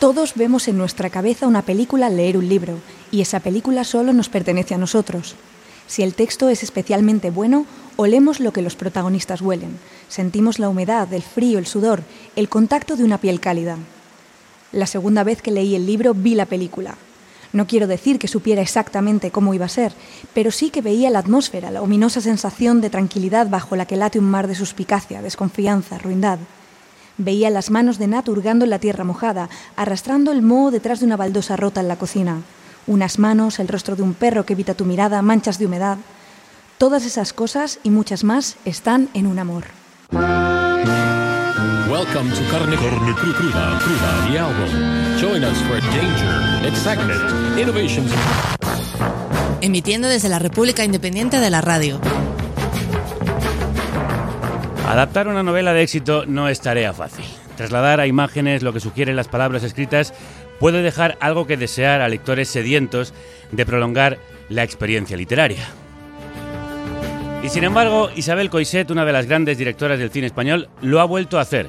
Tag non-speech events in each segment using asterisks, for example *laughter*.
Todos vemos en nuestra cabeza una película al leer un libro, y esa película solo nos pertenece a nosotros. Si el texto es especialmente bueno, olemos lo que los protagonistas huelen, sentimos la humedad, el frío, el sudor, el contacto de una piel cálida. La segunda vez que leí el libro vi la película. No quiero decir que supiera exactamente cómo iba a ser, pero sí que veía la atmósfera, la ominosa sensación de tranquilidad bajo la que late un mar de suspicacia, desconfianza, ruindad. Veía las manos de Nat hurgando en la tierra mojada, arrastrando el moho detrás de una baldosa rota en la cocina. Unas manos, el rostro de un perro que evita tu mirada, manchas de humedad. Todas esas cosas y muchas más están en un amor. Welcome to Carne, Carne Cru- Cruda, Cruda, the album. Join us for danger, excitement, innovations. Emitiendo desde la República Independiente de la Radio. Adaptar una novela de éxito no es tarea fácil. Trasladar a imágenes lo que sugieren las palabras escritas puede dejar algo que desear a lectores sedientos de prolongar la experiencia literaria. Y sin embargo, Isabel Coixet, una de las grandes directoras del cine español, lo ha vuelto a hacer.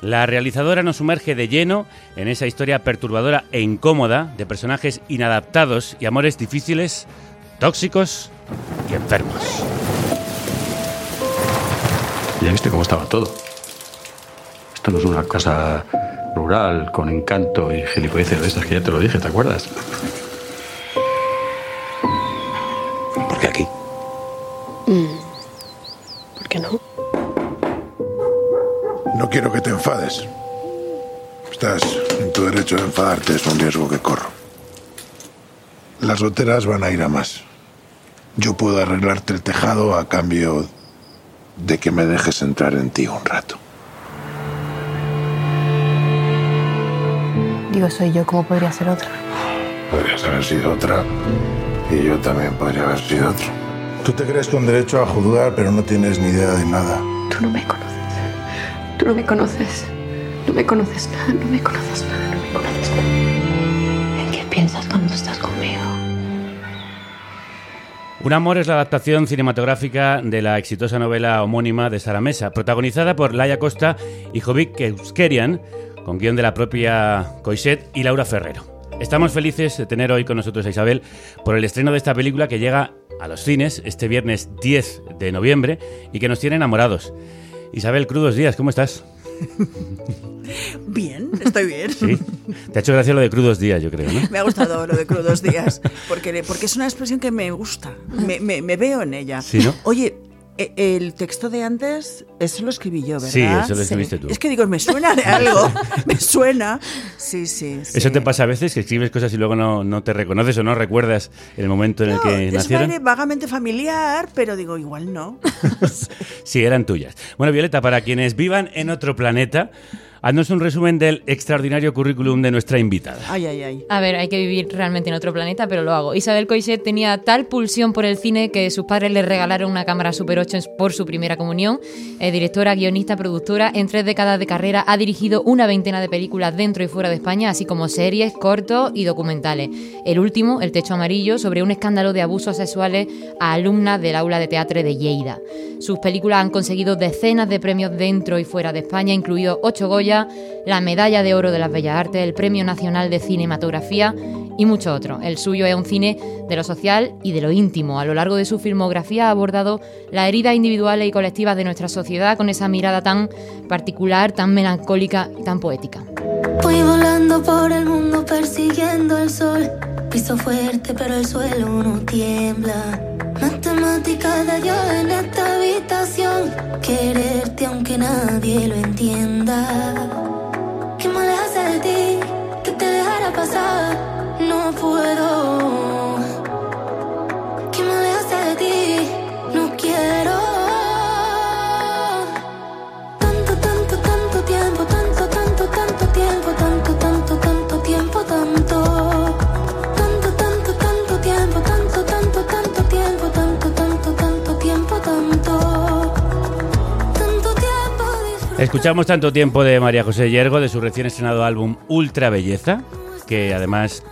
La realizadora nos sumerge de lleno en esa historia perturbadora e incómoda de personajes inadaptados y amores difíciles, tóxicos y enfermos. Ya viste cómo estaba todo. Esto no es una casa rural con encanto y gilipolleces de estas que ya te lo dije, ¿te acuerdas? ¿Por qué aquí? ¿Por qué no? No quiero que te enfades. Estás en tu derecho de enfadarte, es un riesgo que corro. Las goteras van a ir a más. Yo puedo arreglarte el tejado a cambio de que me dejes entrar en ti un rato. Digo, soy yo, ¿cómo podría ser otra? Podrías haber sido otra y yo también podría haber sido otro. Tú te crees con derecho a juzgar, pero no tienes ni idea de nada. Tú no me conoces. Tú no me conoces. No me conoces nada, no me conoces nada, no me conoces nada. ¿En qué piensas cuando estás conmigo? Un amor es la adaptación cinematográfica de la exitosa novela homónima de Sara Mesa, protagonizada por Laia Costa y Jovic Euskerian, con guion de la propia Coixet y Laura Ferrero. Estamos felices de tener hoy con nosotros a Isabel por el estreno de esta película que llega a los cines este viernes 10 de noviembre y que nos tiene enamorados. Isabel, crudos días, ¿cómo estás? *laughs* Bien, estoy bien. Sí. Te ha hecho gracia lo de crudos días, yo creo, ¿no? Me ha gustado lo de crudos días, porque, porque es una expresión que me gusta, me, me- me veo en ella. Sí, ¿no? Oye, el texto de antes, eso lo escribí yo, ¿verdad? Sí, eso lo escribiste tú. Es que digo, me suena de *laughs* algo, me suena. Sí, sí, sí. Eso te pasa a veces, que escribes cosas y luego no, no te reconoces o no recuerdas el momento en el No, que es nacieron. vague- vagamente familiar, pero digo, igual no. *laughs* Sí, eran tuyas. Bueno, Violeta, para quienes vivan en otro planeta, haznos un resumen del extraordinario currículum de nuestra invitada. Ay, ay, ay. A ver, hay que vivir realmente en otro planeta, pero lo hago. Isabel Coixet tenía tal pulsión por el cine que sus padres le regalaron una cámara Super 8 en- por su primera comunión. Es directora, guionista, productora. En tres décadas de carrera ha dirigido una veintena de películas dentro y fuera de España, así como series, cortos y documentales. El último, El Techo Amarillo, sobre un escándalo de abusos sexuales a alumnas del aula de teatro de Lleida. Sus películas han conseguido decenas de premios dentro y fuera de España, incluidos ocho Goya, la Medalla de Oro de las Bellas Artes, el Premio Nacional de Cinematografía y mucho otro. El suyo es un cine de lo social y de lo íntimo. A lo largo de su filmografía ha abordado las heridas individuales y colectivas de nuestra sociedad con esa mirada tan particular, tan melancólica y tan poética. Volando por el mundo persiguiendo el sol. Piso fuerte, pero el suelo no tiembla. Matemática de Dios en esta habitación. Quererte aunque nadie lo entienda. ¿Qué le hace de ti que te dejara pasar? No puedo. Escuchamos tanto tiempo de María José Yergo, de su recién estrenado álbum Ultra Belleza, que además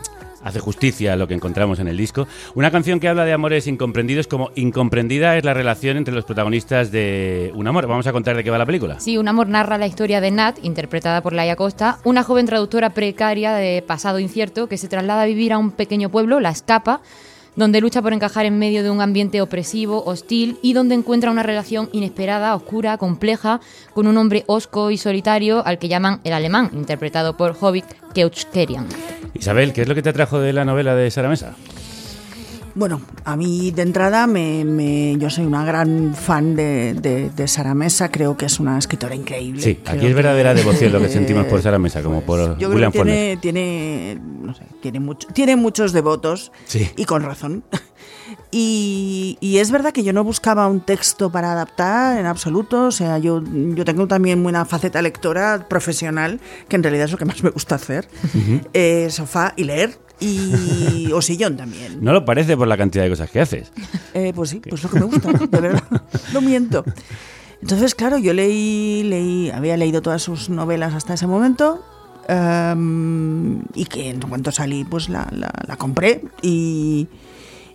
hace justicia a lo que encontramos en el disco. Una canción que habla de amores incomprendidos como incomprendida es la relación entre los protagonistas de Un amor. Vamos a contar de qué va la película. Sí, Un amor narra la historia de Nat, interpretada por Laia Costa, una joven traductora precaria de pasado incierto que se traslada a vivir a un pequeño pueblo, La Escapa, donde lucha por encajar en medio de un ambiente opresivo, hostil y donde encuentra una relación inesperada, oscura, compleja, con un hombre osco y solitario al que llaman el alemán, interpretado por Hobbit Keuchkerian. Isabel, ¿qué es lo que te atrajo de la novela de Sara Mesa? Bueno, a mí de entrada me, me- yo soy una gran fan de, de, de Sara Mesa, creo que es una escritora increíble. Sí, Creo aquí es verdadera que- devoción lo que *laughs* sentimos por Sara Mesa, como por Yo creo William que Faulkner. tiene, tiene, no sé, tiene, mucho, tiene muchos devotos Sí. y con razón. *laughs* Y, y es verdad que yo no buscaba un texto para adaptar en absoluto. O sea, yo, yo tengo también una faceta lectora profesional, que en realidad es lo que más me gusta hacer. Eh, sofá y leer. Y, *laughs* o sillón también. No lo parece por la cantidad de cosas que haces. Eh, pues sí, pues lo que me gusta, de *laughs* verdad, no miento. Entonces, claro, yo leí, leí, había leído todas sus novelas hasta ese momento em, y que en cuanto salí, pues la, la- la compré y,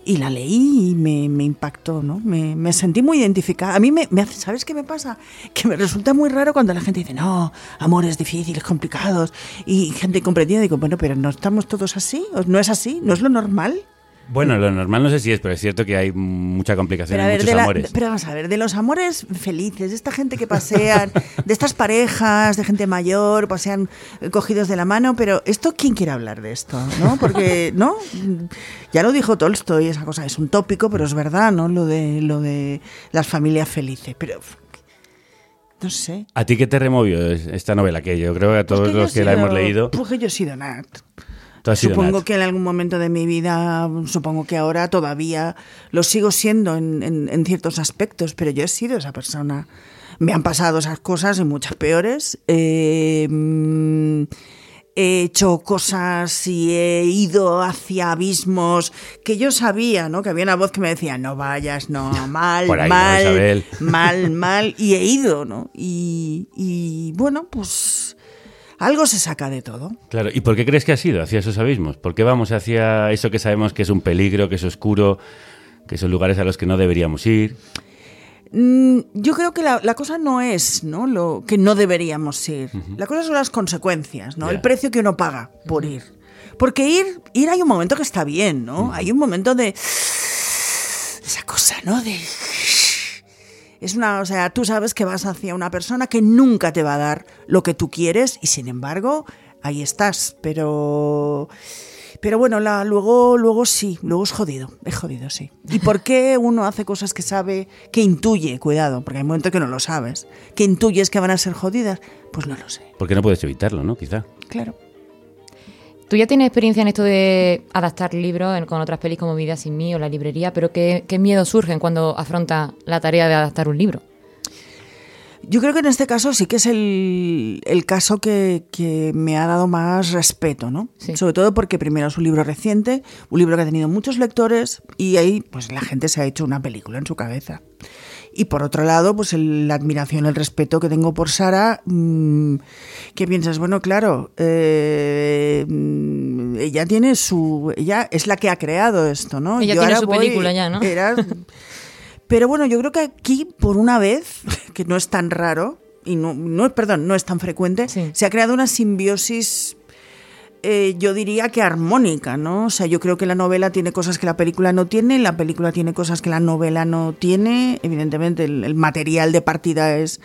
y la leí y me, me impactó, ¿no? Me, me sentí muy identificada. A mí me, me hace, ¿sabes qué me pasa? Que me resulta muy raro cuando la gente dice, no, amores difíciles, complicados y gente incomprendida. Digo, bueno, pero ¿no estamos todos así? ¿O ¿No es así? ¿No es lo normal? Bueno, lo normal no sé si es, pero es cierto que hay mucha complicación en ver, muchos la- amores. pero vamos a ver, de los amores felices, de esta gente que pasean, de estas parejas, de gente mayor, pasean cogidos de la mano, pero esto, ¿quién quiere hablar de esto? ¿No? Porque, ¿no? Ya lo dijo Tolstoy, esa cosa es un tópico, pero es verdad, ¿no? Lo de, lo de las familias felices. Pero, no sé. ¿A ti qué te removió es- esta novela? Que yo creo que a todos Porque yo los que la hemos leído, Porque yo he sido Nat. Supongo que en algún momento de mi vida, supongo que ahora todavía lo sigo siendo en, en- en ciertos aspectos, pero yo he sido esa persona. Me han pasado esas cosas y muchas peores. Eh, mm, he hecho cosas y he ido hacia abismos que yo sabía, ¿no? Que había una voz que me decía, no vayas, no, *laughs* mal, Por ahí no, mal, mal, *laughs* mal. Y he ido, ¿no? Y, y bueno, pues algo se saca de todo. Claro, ¿y por qué crees que has ido hacia esos abismos? ¿Por qué vamos hacia eso que sabemos que es un peligro, que es oscuro, que son lugares a los que no deberíamos ir? Mm, Yo creo que la, la cosa no es ¿no? lo que no deberíamos ir. La cosa son las consecuencias, ¿no? El precio que uno paga por ir. Porque ir, ir hay un momento que está bien, ¿no? Hay un momento de esa cosa, ¿no? De es una, o sea, tú sabes que vas hacia una persona que nunca te va a dar lo que tú quieres y sin embargo ahí estás, pero pero bueno, la, luego, luego sí, luego es jodido, es jodido, sí. ¿Y por qué uno hace cosas que sabe, que intuye, cuidado, porque hay momentos que no lo sabes, que intuyes que van a ser jodidas? Pues no lo sé, Porque no puedes evitarlo, ¿no? Quizá. claro. Tú ya tienes experiencia en esto de adaptar libros con otras pelis como Vida sin mí o La librería, pero ¿qué, qué miedos surgen cuando afronta la tarea de adaptar un libro? Yo creo que en este caso sí que es el, el caso que, que me ha dado más respeto, ¿no? Sí. Sobre todo porque primero es un libro reciente, un libro que ha tenido muchos lectores y ahí pues la gente se ha hecho una película en su cabeza. Y por otro lado, pues el- la admiración, el respeto que tengo por Sara, mm, que piensas, bueno, claro, eh, ella tiene su, ella es la que ha creado esto, ¿no? Ella Yo tiene su película ya, ¿no? era- *laughs* pero bueno, yo creo que aquí, por una vez, que no es tan raro, y no, no perdón, no es tan frecuente, Sí. se ha creado una simbiosis, eh, yo diría que armónica, ¿no? O sea, yo creo que la novela tiene cosas que la película no tiene, la película tiene cosas que la novela no tiene. Evidentemente, el, el material de partida es,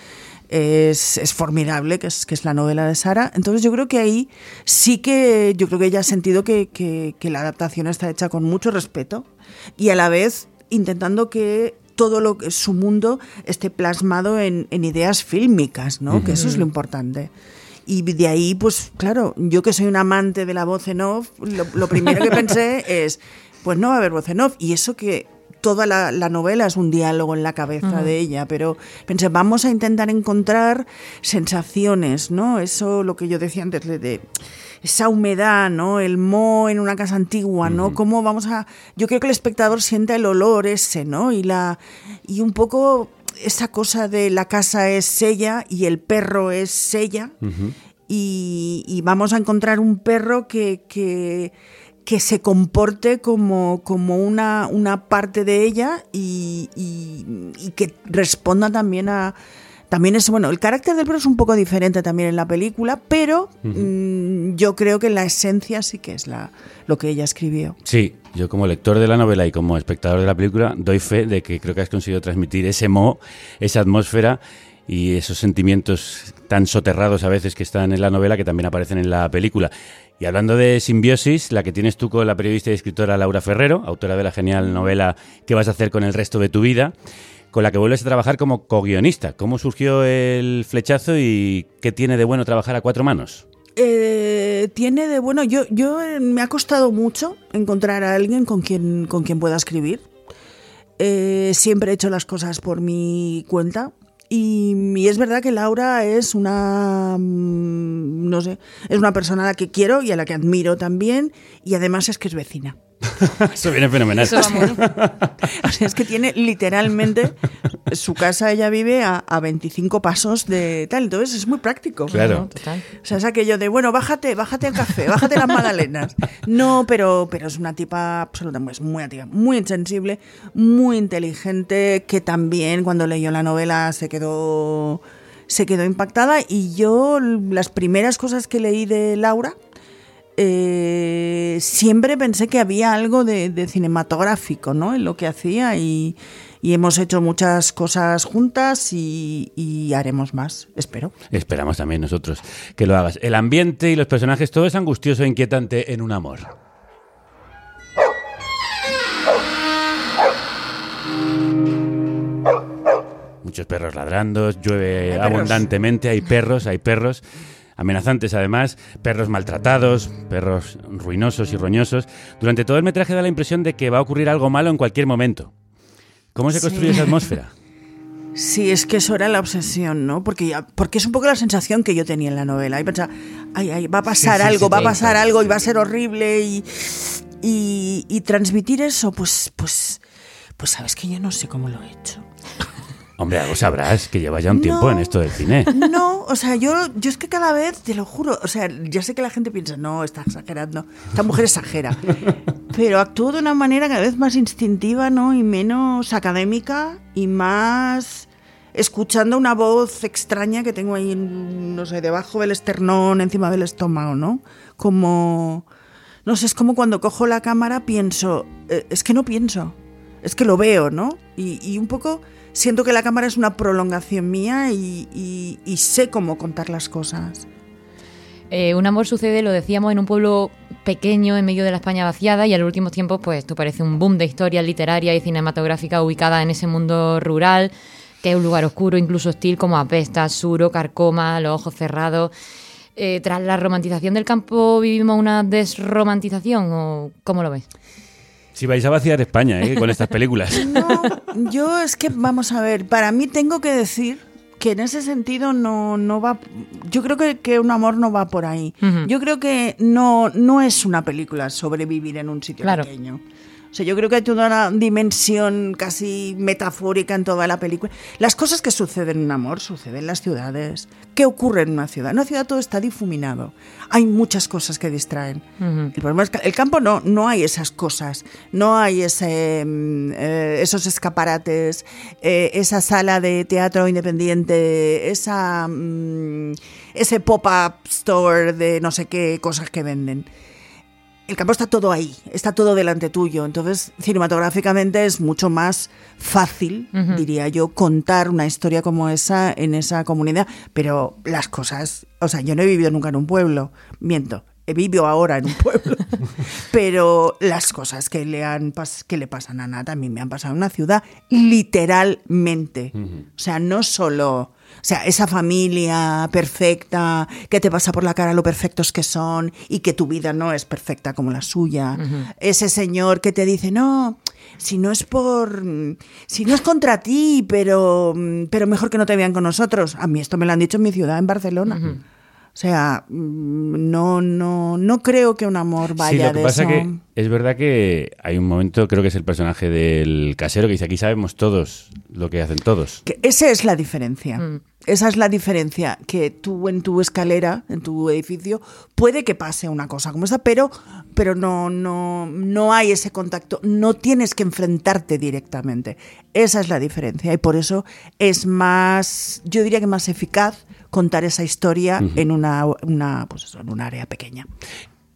es, es formidable, que es, que es la novela de Sara. Entonces, yo creo que ahí sí que, yo creo que ella ha sentido que, que- que la adaptación está hecha con mucho respeto y a la vez intentando que todo lo que su mundo esté plasmado en, en ideas fílmicas, ¿no? Que eso es lo importante. Y de ahí, pues claro, yo que soy un amante de la voz en off, lo, lo primero que pensé *laughs* es, pues no va a haber voz en off. Y eso que toda la, la novela es un diálogo en la cabeza de ella, pero pensé, vamos a intentar encontrar sensaciones, ¿no? Eso, lo que yo decía antes, de, de esa humedad, ¿no? El moho en una casa antigua, ¿no? Cómo vamos a... Yo creo que el espectador sienta el olor ese, ¿no? Y, la, y un poco esa cosa de la casa es ella y el perro es ella y, y vamos a encontrar un perro que, que, que se comporte como, como una, una parte de ella y, y- y que responda también a... También es, bueno, el carácter del perro es un poco diferente también en la película, pero mm, yo creo que la esencia sí que es la, lo que ella escribió. Sí, yo como lector de la novela y como espectador de la película doy fe de que creo que has conseguido transmitir ese mo, esa atmósfera y esos sentimientos tan soterrados a veces que están en la novela que también aparecen en la película. Y hablando de simbiosis, la que tienes tú con la periodista y escritora Laura Ferrero, autora de la genial novela ¿Qué vas a hacer con el resto de tu vida? Con la que vuelves a trabajar como co-guionista. ¿Cómo surgió el flechazo y qué tiene de bueno trabajar a cuatro manos? Eh, tiene de bueno, yo, yo eh, me ha costado mucho encontrar a alguien con quien, con quien pueda escribir. Eh, siempre he hecho las cosas por mi cuenta. Y, y es verdad que Laura es una, mm, no sé, es una persona a la que quiero y a la que admiro también. Y además es que es vecina. *laughs* Eso viene fenomenal. Eso vamos. *laughs* O sea, es que tiene literalmente su casa, ella vive a, a 25 pasos de tal. Entonces es muy práctico. Claro. Total. O sea, es aquello de, bueno, bájate, bájate el café, bájate las magdalenas. No, pero, pero es una tipa absolutamente, es muy activa, muy insensible, muy inteligente, que también cuando leyó la novela se quedó, se quedó impactada. Y yo, las primeras cosas que leí de Laura, eh, siempre pensé que había algo de, de cinematográfico ¿no? en lo que hacía y, y hemos hecho muchas cosas juntas y, y haremos más, espero. Esperamos también nosotros que lo hagas. El ambiente y los personajes, todo es angustioso e inquietante en un amor. Muchos perros ladrando, llueve abundantemente, hay perros, hay perros amenazantes además, perros maltratados, perros ruinosos y roñosos. Durante todo el metraje da la impresión de que va a ocurrir algo malo en cualquier momento. ¿Cómo se Sí. construye esa atmósfera? *laughs* Sí, es que eso era la obsesión, ¿no? Porque, ya- porque es un poco la sensación que yo tenía en la novela. Y pensaba, ay, ay, va a pasar Sí, algo, sí, va a pasar algo y va a ser horrible. Y, y, y transmitir eso, pues, pues, pues sabes que yo no sé cómo lo he hecho. Hombre, algo sabrás que llevas ya un tiempo No. en esto del cine. *laughs* No, o sea, yo, yo es que cada vez, te lo juro, o sea, ya sé que la gente piensa, no, está exagerando, esta mujer exagera, *laughs* pero actúo de una manera cada vez más instintiva, ¿no? Y menos académica y más escuchando una voz extraña que tengo ahí, no sé, debajo del esternón, encima del estómago, ¿no? Como, no sé, es como cuando cojo la cámara pienso, eh, es que no pienso, es que lo veo, ¿no? Y, y un poco siento que la cámara es una prolongación mía y, sé cómo contar las cosas. Eh, un amor sucede, lo decíamos, en un pueblo pequeño en medio de la España vaciada y a los últimos tiempos pues esto parece un boom de historia literaria y cinematográfica ubicada en ese mundo rural, que es un lugar oscuro, incluso hostil como Apesta, Suro, Carcoma, Los Ojos Cerrados. Eh, tras la romantización del campo, ¿vivimos una desromantización o cómo lo ves? Si vais a vaciar España ¿eh? con estas películas. *laughs* No, yo es que, vamos a ver, para mí tengo que decir que en ese sentido no, no va... Yo creo que, que un amor no va por ahí. Yo creo que no, no es una película sobre vivir en un sitio Claro. pequeño. O sea, yo creo que hay toda una dimensión casi metafórica en toda la película. Las cosas que suceden en un amor suceden en las ciudades. ¿Qué ocurre en una ciudad? En una ciudad todo está difuminado. Hay muchas cosas que distraen. El problema es que el campo no, no hay esas cosas, no hay ese, mm, eh, esos escaparates, eh, esa sala de teatro independiente, esa, mm, ese pop-up store de no sé qué cosas que venden. El campo está todo ahí, está todo delante tuyo. Entonces, cinematográficamente es mucho más fácil, diría yo, contar una historia como esa en esa comunidad. Pero las cosas, o sea, yo no he vivido nunca en un pueblo, miento. He vivido ahora en un pueblo, *laughs* pero las cosas que le han que le pasan a Ana también me han pasado en una ciudad, literalmente. O sea, no solo, o sea, esa familia perfecta que te pasa por la cara lo perfectos que son y que tu vida no es perfecta como la suya. Ese señor que te dice, no, si no es por, si no es contra ti, pero, pero mejor que no te vean con nosotros. A mí esto me lo han dicho en mi ciudad, en Barcelona. O sea, mm, no, no, no creo que un amor Sí, vaya lo que de pasa eso. que es verdad que hay un momento, creo que es el personaje del casero, que dice, aquí sabemos todos lo que hacen todos. Que esa es la diferencia. Esa es la diferencia, que tú en tu escalera, en tu edificio, puede que pase una cosa como esta, pero, pero no, no, no hay ese contacto, no tienes que enfrentarte directamente. Esa es la diferencia y por eso es más, yo diría que más eficaz contar esa historia en una, una, pues eso, en un área pequeña.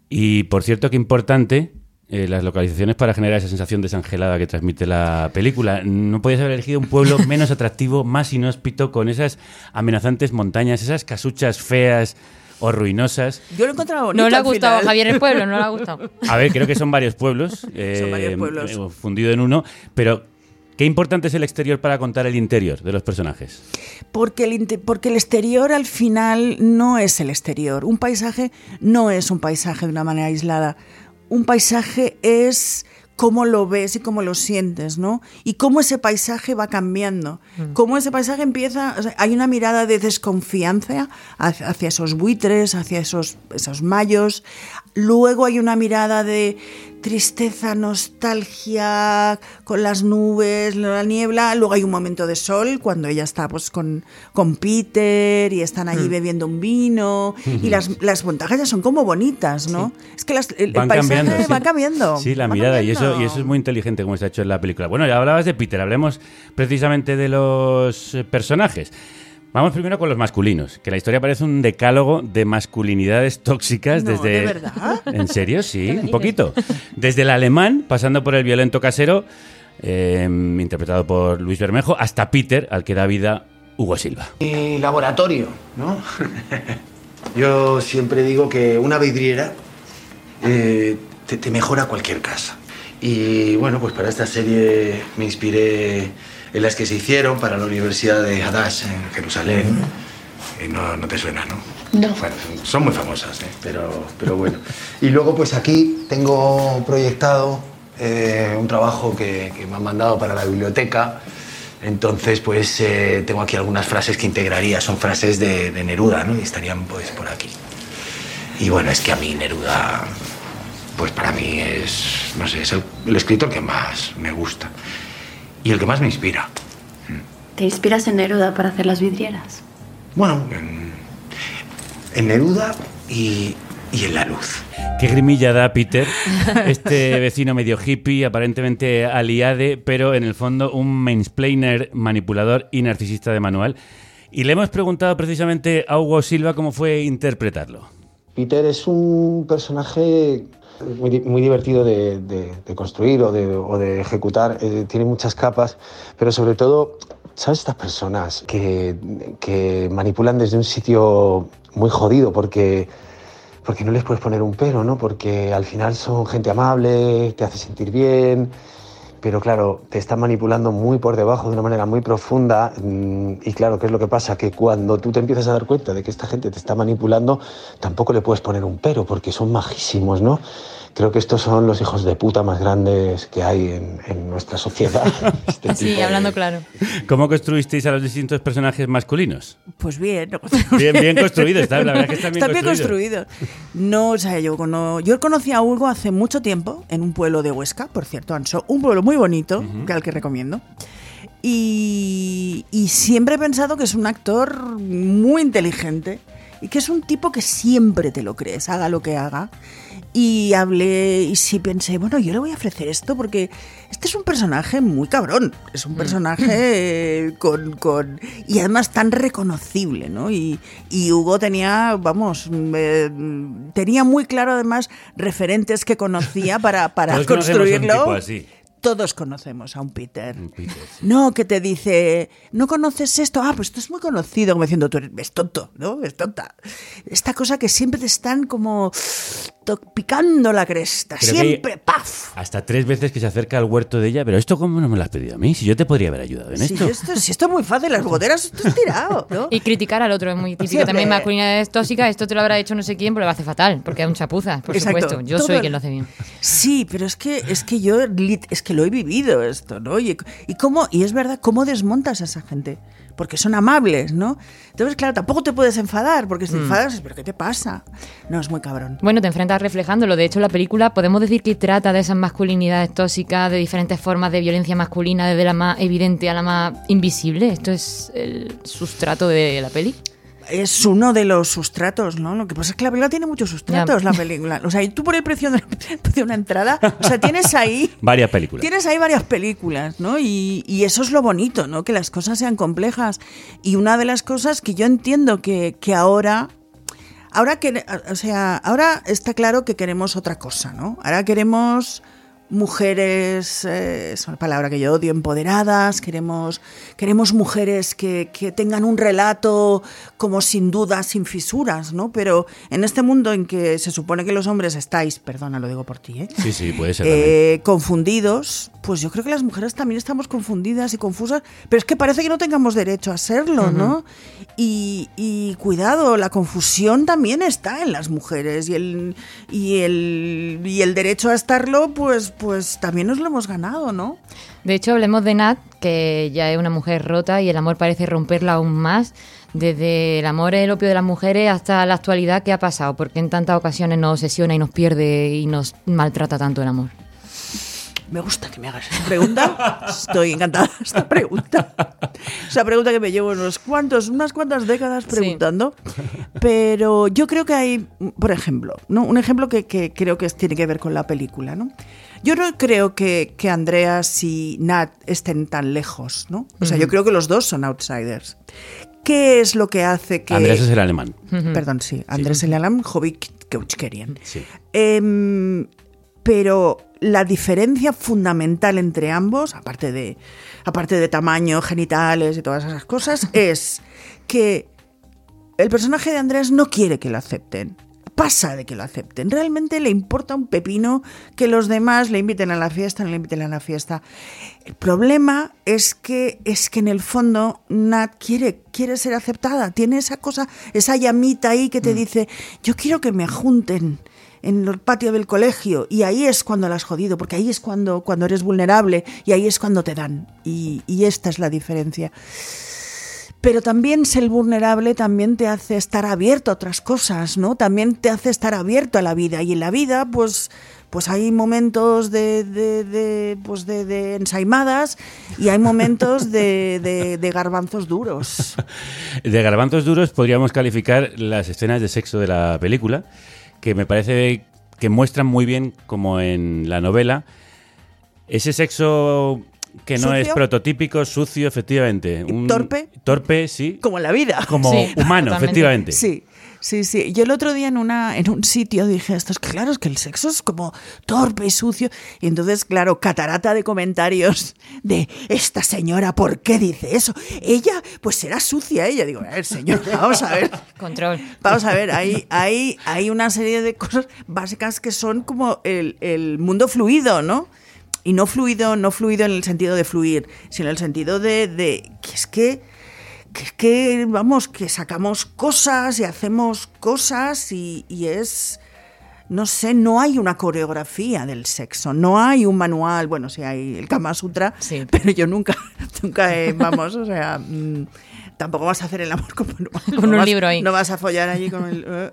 Y por cierto, que importante eh, las localizaciones para generar esa sensación desangelada que transmite la película. No podías haber elegido un pueblo *laughs* menos atractivo, más inhóspito, con esas amenazantes montañas, esas casuchas feas o ruinosas. Yo lo he encontrado No le ha gustado final. Javier el pueblo, no le ha *laughs* gustado. A ver, creo que son varios pueblos, *laughs* eh, varios pueblos. eh, fundido en uno, pero qué importante es el exterior para contar el interior de los personajes. Porque el, porque el exterior al final no es el exterior. Un paisaje no es un paisaje de una manera aislada. Un paisaje es cómo lo ves y cómo lo sientes, ¿no? Y cómo ese paisaje va cambiando. Cómo ese paisaje empieza... o sea, hay una mirada de desconfianza hacia, hacia esos buitres, hacia esos, esos mayos. Luego hay una mirada de tristeza, nostalgia, con las nubes, la niebla. Luego hay un momento de sol cuando ella está pues con, con Peter y están allí Mm. bebiendo un vino. Y las, *laughs* las montajes son como bonitas, ¿no? Es que las, el, el Van paisaje cambiando. sí. va cambiando. Sí, la mirada, y eso, y eso es muy inteligente como está hecho en la película. Bueno, ya hablabas de Peter, hablemos precisamente de los eh, personajes. Vamos primero con los masculinos, que la historia parece un decálogo de masculinidades tóxicas No, desde... ¿de verdad? ¿En serio? Sí, ¿Qué me un poquito. Desde el alemán, pasando por el violento casero, eh, interpretado por Luis Bermejo, hasta Peter, al que da vida Hugo Silva. Mi laboratorio, ¿no? *laughs* Yo siempre digo que una vidriera eh, te, te mejora cualquier casa. Y bueno, pues para esta serie me inspiré en las que se hicieron para la Universidad de Hadash en Jerusalén. Y no, no te suena, ¿no? No. Bueno, son- muy famosas, ¿eh? pero, pero bueno. *laughs* Y luego, pues aquí tengo proyectado eh, un trabajo que, que me han mandado para la biblioteca. Entonces, pues eh, tengo aquí algunas frases que integraría. Son frases de, de Neruda, ¿no? Y estarían, pues, por aquí. Y bueno, es que a mí Neruda, pues para mí es, no sé, es el, el escritor que más me gusta. Y el que más me inspira. ¿Te inspiras en Neruda para hacer las vidrieras? Bueno, en, en Neruda y, y en la luz. Qué grimilla da Peter, *laughs* este vecino medio hippie, aparentemente aliade, pero en el fondo un mansplainer, manipulador y narcisista de manual. Y le hemos preguntado precisamente a Hugo Silva cómo fue interpretarlo. Peter es un personaje muy, di- muy divertido de, construir o de, o de ejecutar. Eh, tiene muchas capas, pero sobre todo, ¿sabes? Estas personas que, que manipulan desde un sitio muy jodido porque, porque no les puedes poner un pero, ¿no? Porque al final son gente amable, te hace sentir bien. Pero claro, te están manipulando muy por debajo de una manera muy profunda. mm, Y claro, ¿qué es lo que pasa? Que cuando tú te empiezas a dar cuenta de que esta gente te está manipulando, tampoco le puedes poner un pero, porque son majísimos, ¿no? Creo que estos son los hijos de puta más grandes que hay en, en nuestra sociedad. *laughs* Este Sí, de- hablando claro. ¿Cómo construisteis a los distintos personajes masculinos? Pues bien. ¿no? Bien, bien construido, está, la verdad que está bien Están bien construido. construidos. No, o sea, yo, cono- yo conocí a Hugo hace mucho tiempo en un pueblo de Huesca, por cierto, Anso, un pueblo muy bonito, que al que recomiendo. Y, y siempre he pensado que es un actor muy inteligente que es un tipo que siempre te lo crees, haga lo que haga. Y hablé y sí pensé, bueno, yo le voy a ofrecer esto porque este es un personaje muy cabrón, es un personaje eh, *laughs* con, con... y además tan reconocible, ¿no? Y, y Hugo tenía, vamos, eh, tenía muy claro además referentes que conocía para, para construirlo. Todos conocemos a un Peter. Peter, sí. No, que te dice, ¿no conoces esto? Ah, pues esto es muy conocido, como diciendo, tú eres es tonto, ¿no? Es tonta. Esta cosa que siempre te están como picando la cresta, Creo siempre, ¡paf! Hasta tres veces que se acerca al huerto de ella, pero ¿esto cómo no me lo has pedido a mí? Si yo te podría haber ayudado en esto. esto, si esto es muy fácil, las goteras, esto es tirado, ¿no? Y criticar al otro es muy típico. Siempre. También masculinidad tóxica, esto te lo habrá hecho no sé quién, pero lo hace fatal, porque es un chapuza, por Exacto. supuesto. Yo Todo soy quien lo hace bien. Sí, pero es que es que yo es que lo he vivido esto, ¿no? Y, y cómo y es verdad cómo desmontas a esa gente. porque son amables, ¿no? Entonces, claro, tampoco te puedes enfadar, porque si te Mm. enfadas, ¿pero qué te pasa? No, es muy cabrón. Bueno, te enfrentas reflejándolo. De hecho, la película podemos decir que trata de esas masculinidades tóxicas, de diferentes formas de violencia masculina, desde la más evidente a la más invisible. Esto es el sustrato de la peli. Es uno de los sustratos, ¿no? Lo que pasa es que la película tiene muchos sustratos, la película. O sea, y tú por el precio de, *laughs* de una entrada, o sea, tienes ahí *laughs* Varias películas. Tienes ahí varias películas, ¿no? Y, y eso es lo bonito, ¿no? Que las cosas sean complejas. Y una de las cosas que yo entiendo que, que ahora. Ahora que, o sea, ahora está claro que queremos otra cosa, ¿no? Ahora queremos mujeres, eh, es una palabra que yo odio, empoderadas, queremos, queremos mujeres que, que tengan un relato como sin dudas, sin fisuras, ¿no? Pero en este mundo en que se supone que los hombres estáis, perdona, lo digo por ti, ¿eh? Sí, sí, puede ser. eh, confundidos, pues yo creo que las mujeres también estamos confundidas y confusas, pero es que parece que no tengamos derecho a serlo, ¿no? Y, y cuidado, la confusión también está en las mujeres y el, y el, y el derecho a estarlo, pues, pues también nos lo hemos ganado, ¿no? De hecho, hablemos de Nat, que ya es una mujer rota y el amor parece romperla aún más. Desde el amor es el opio de las mujeres hasta la actualidad, ¿qué ha pasado? Porque en tantas ocasiones nos obsesiona y nos pierde y nos maltrata tanto el amor. Me gusta que me hagas esta pregunta. Estoy encantada de esta pregunta. Esa pregunta que me llevo unos cuantos, unas cuantas décadas preguntando. Pero yo creo que hay, por ejemplo, ¿no? un ejemplo que, que creo que tiene que ver con la película. ¿no? Yo no creo que, que Andreas y Nat estén tan lejos. ¿no? O sea, yo creo que los dos son outsiders. ¿Qué es lo que hace que... Andrés es el alemán. Perdón, sí. Andrés el alemán, Jovic Keuchkerian. Sí. Em, pero la diferencia fundamental entre ambos, aparte de, aparte de tamaño, genitales y todas esas cosas, *laughs* es que el personaje de Andrés no quiere que lo acepten. Pasa de que lo acepten. Realmente le importa un pepino que los demás le inviten a la fiesta, no le inviten a la fiesta. El problema es que es que en el fondo Nat quiere, quiere ser aceptada. Tiene esa cosa, esa llamita ahí que te dice, yo quiero que me junten en el patio del colegio y ahí es cuando la has jodido, porque ahí es cuando, cuando eres vulnerable y ahí es cuando te dan. Y, y esta es la diferencia. Pero también ser vulnerable también te hace estar abierto a otras cosas, ¿no? También te hace estar abierto a la vida. Y en la vida, pues, pues hay momentos de, de, de, pues de, de ensaimadas y hay momentos de, garbanzos duros. *laughs* De garbanzos duros podríamos calificar las escenas de sexo de la película, que me parece que muestran muy bien, como en la novela, ese sexo que no es prototípico, sucio, efectivamente. Un- torpe? Torpe, sí. Como en la vida. Como humano, efectivamente. Sí, sí, sí. Yo el otro día en, una, en un sitio dije esto, es que claro, es que el sexo es como torpe y sucio. Y entonces, claro, catarata de comentarios de esta señora, ¿por qué dice eso? Ella, pues será sucia ella. Digo, a ver, señor, *laughs* vamos a ver. Control. Vamos a ver, hay, hay, hay una serie de cosas básicas que son como el, el mundo fluido, ¿no? Y no fluido, no fluido en el sentido de fluir, sino en el sentido de, de que es que, que es que, vamos, que sacamos cosas y hacemos cosas y, y es, no sé, no hay una coreografía del sexo, no hay un manual, bueno, sí hay el Kama Sutra, pero yo nunca, *laughs* nunca, he, vamos, o sea... mm, Tampoco vas a hacer el amor con, *laughs* Con un vas- libro ahí. No vas a follar allí con, el, eh,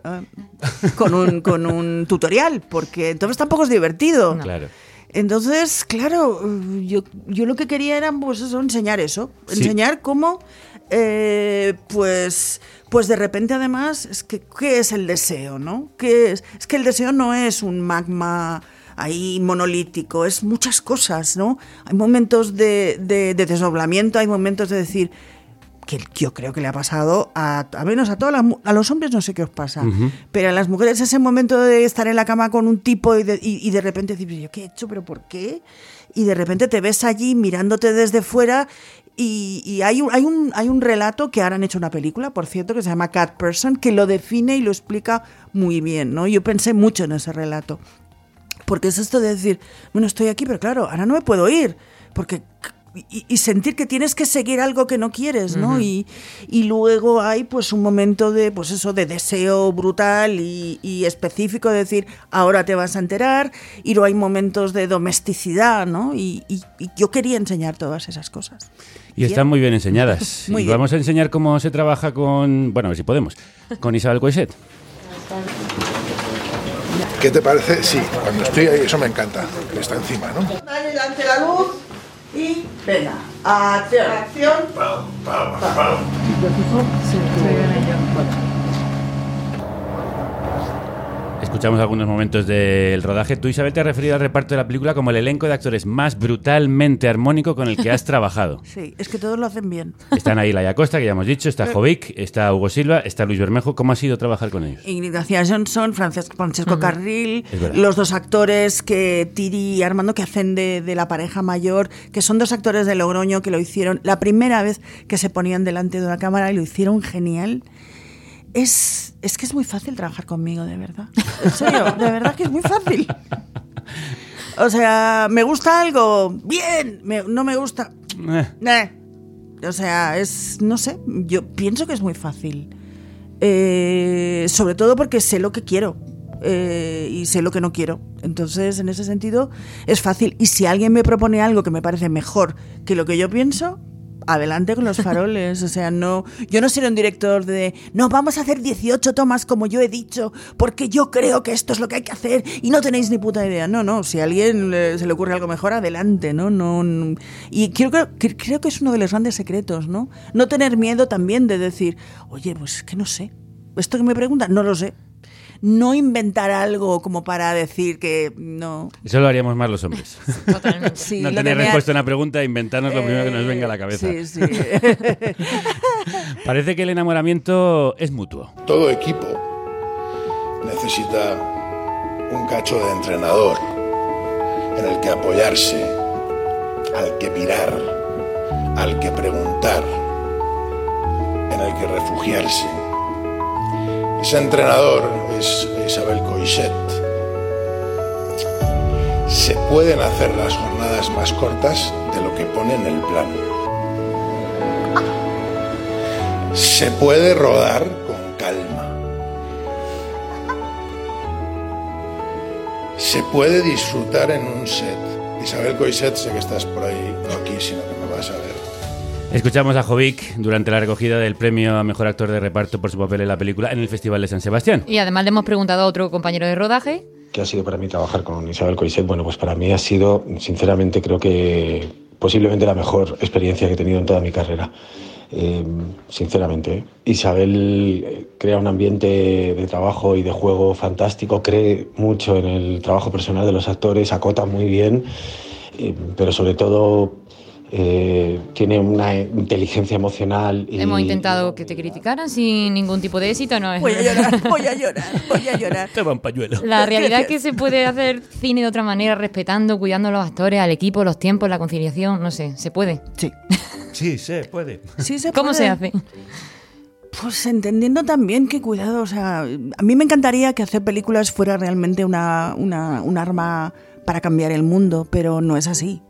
con, un, con un tutorial, porque entonces tampoco es divertido. Claro. Entonces, claro, yo, yo lo que quería era pues eso, enseñar eso, Sí. enseñar cómo, eh, pues, pues de repente además, es que, ¿qué es el deseo, no? ¿Qué es? es que el deseo no es un magma ahí monolítico, es muchas cosas, ¿no? Hay momentos de, de- de desdoblamiento, hay momentos de decir, que yo creo que le ha pasado a, a menos a todas las a los hombres no sé qué os pasa pero a las mujeres ese momento de estar en la cama con un tipo y de, y- y de repente decir yo qué he hecho pero por qué y de repente te ves allí mirándote desde fuera y, y hay, un, hay, un, hay un relato que ahora han hecho una película, por cierto, que se llama Cat Person, que lo define y lo explica muy bien, ¿no? Yo pensé mucho en ese relato. Porque es esto de decir, bueno, estoy aquí, pero claro, ahora no me puedo ir, porque y, y sentir que tienes que seguir algo que no quieres, ¿no? y, y luego hay pues un momento de, pues eso, de deseo brutal y, y específico de decir, ahora te vas a enterar, y luego hay momentos de domesticidad, ¿no? Y, y- y yo quería enseñar todas esas cosas. Y están muy bien enseñadas. *laughs* Muy y bien. vamos a enseñar cómo se trabaja con, bueno, a ver si podemos, con Isabel Coixet. ¿Qué te parece? Sí, cuando estoy ahí, eso me encanta, que está encima, ¿no? Dale delante la luz y venga, acción. Acción. Escuchamos algunos momentos del rodaje. Tú, Isabel, te has referido al reparto de la película como el elenco de actores más brutalmente armónico con el que has *laughs* trabajado. Sí, es que todos lo hacen bien. Están ahí Laia Costa, que ya hemos dicho, está Jovic, está Hugo Silva, está Luis Bermejo. ¿Cómo ha sido trabajar con ellos? Ingrid García Johnson, Francesco, Francesco Carril, los dos actores que Tiri y Armando que hacen de, de la pareja mayor, que son dos actores de Logroño que lo hicieron la primera vez que se ponían delante de una cámara y lo hicieron genial. Es, es que es muy fácil trabajar conmigo, de verdad. En serio, de verdad que es muy fácil. O sea, ¿me gusta algo? Bien. Me- no me gusta. Eh, Eh. O sea, es, no sé, yo pienso que es muy fácil. Eh, sobre todo porque sé lo que quiero eh, y sé lo que no quiero. Entonces, en ese sentido, es fácil. Y si alguien me propone algo que me parece mejor que lo que yo pienso, adelante con los faroles. O sea, no, yo no seré un director de, no, vamos a hacer 18 tomas como yo he dicho, porque yo creo que esto es lo que hay que hacer y no tenéis ni puta idea. No, no, si a alguien le- se le ocurre algo mejor, adelante, ¿no? no, no. y creo, que- creo que es uno de los grandes secretos, ¿no? No tener miedo también de decir, oye, pues es que no sé. Esto que me preguntan, no lo sé. No inventar algo como para decir que no. Eso lo haríamos más los hombres. Sí, *laughs* no lo tener tenía- respuesta a una pregunta e inventarnos lo primero que nos venga a la cabeza. Sí, sí. *laughs* Parece que el enamoramiento es mutuo. Todo equipo necesita un cacho de entrenador en el que apoyarse, al que mirar, al que preguntar, en el que refugiarse. Ese entrenador es Isabel Coixet. Se pueden hacer las jornadas más cortas de lo que pone en el plan. Se puede rodar con calma. Se puede disfrutar en un set. Isabel Coixet, sé que estás por ahí, no aquí, sino que me vas a ver. Escuchamos a Jovic durante la recogida del premio a mejor actor de reparto por su papel en la película en el Festival de San Sebastián. Y además le hemos preguntado a otro compañero de rodaje. ¿Qué ha sido para mí trabajar con Isabel Coixet? Bueno, pues para mí ha sido, sinceramente, creo que posiblemente la mejor experiencia que he tenido en toda mi carrera. Eh, sinceramente, ¿eh? Isabel eh, crea un ambiente de trabajo y de juego fantástico, cree mucho en el trabajo personal de los actores, acota muy bien, eh, pero sobre todo eh, tiene una inteligencia emocional. Y, Hemos intentado que te criticaran sin ningún tipo de éxito. No *laughs* Voy a llorar, voy a llorar, voy a llorar. Toma un pañuelo. La realidad es que se puede hacer cine de otra manera, respetando, cuidando a los actores, al equipo, los tiempos, la conciliación, no sé, se puede. Sí. Sí, se puede. Sí se ¿Cómo se hace? Pues entendiendo también que cuidado, o sea, a mí me encantaría que hacer películas fuera realmente una, una- un arma para cambiar el mundo, pero no es así.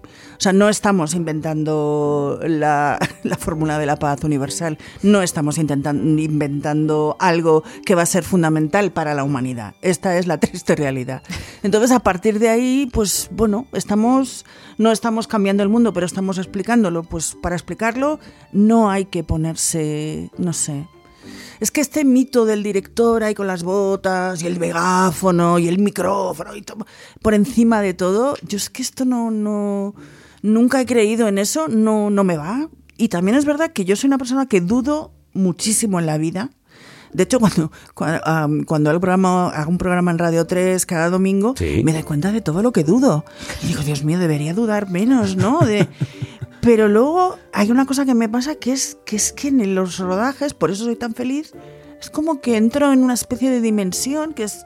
O sea, no estamos inventando la, la fórmula de la paz universal, no estamos inventando algo que va a ser fundamental para la humanidad. Esta es la *laughs* triste realidad. Entonces, a partir de ahí, pues bueno, estamos, no estamos cambiando el mundo, pero estamos explicándolo. Pues para explicarlo no hay que ponerse, no sé, es que este mito del director ahí con las botas y el megáfono y el micrófono y todo, por encima de todo, yo es que esto no, no, nunca he creído en eso, no, no me va. Y también es verdad que yo soy una persona que dudo muchísimo en la vida. De hecho, *laughs* cuando, cuando, am, cuando hago, programa, hago un programa en Radio 3 cada domingo, me doy cuenta de todo lo que dudo. Y digo, Dios mío, debería dudar menos, ¿no? De, *laughs* pero luego hay una cosa que me pasa que es que es que en los rodajes, por eso soy tan feliz, es como que entro en una especie de dimensión que es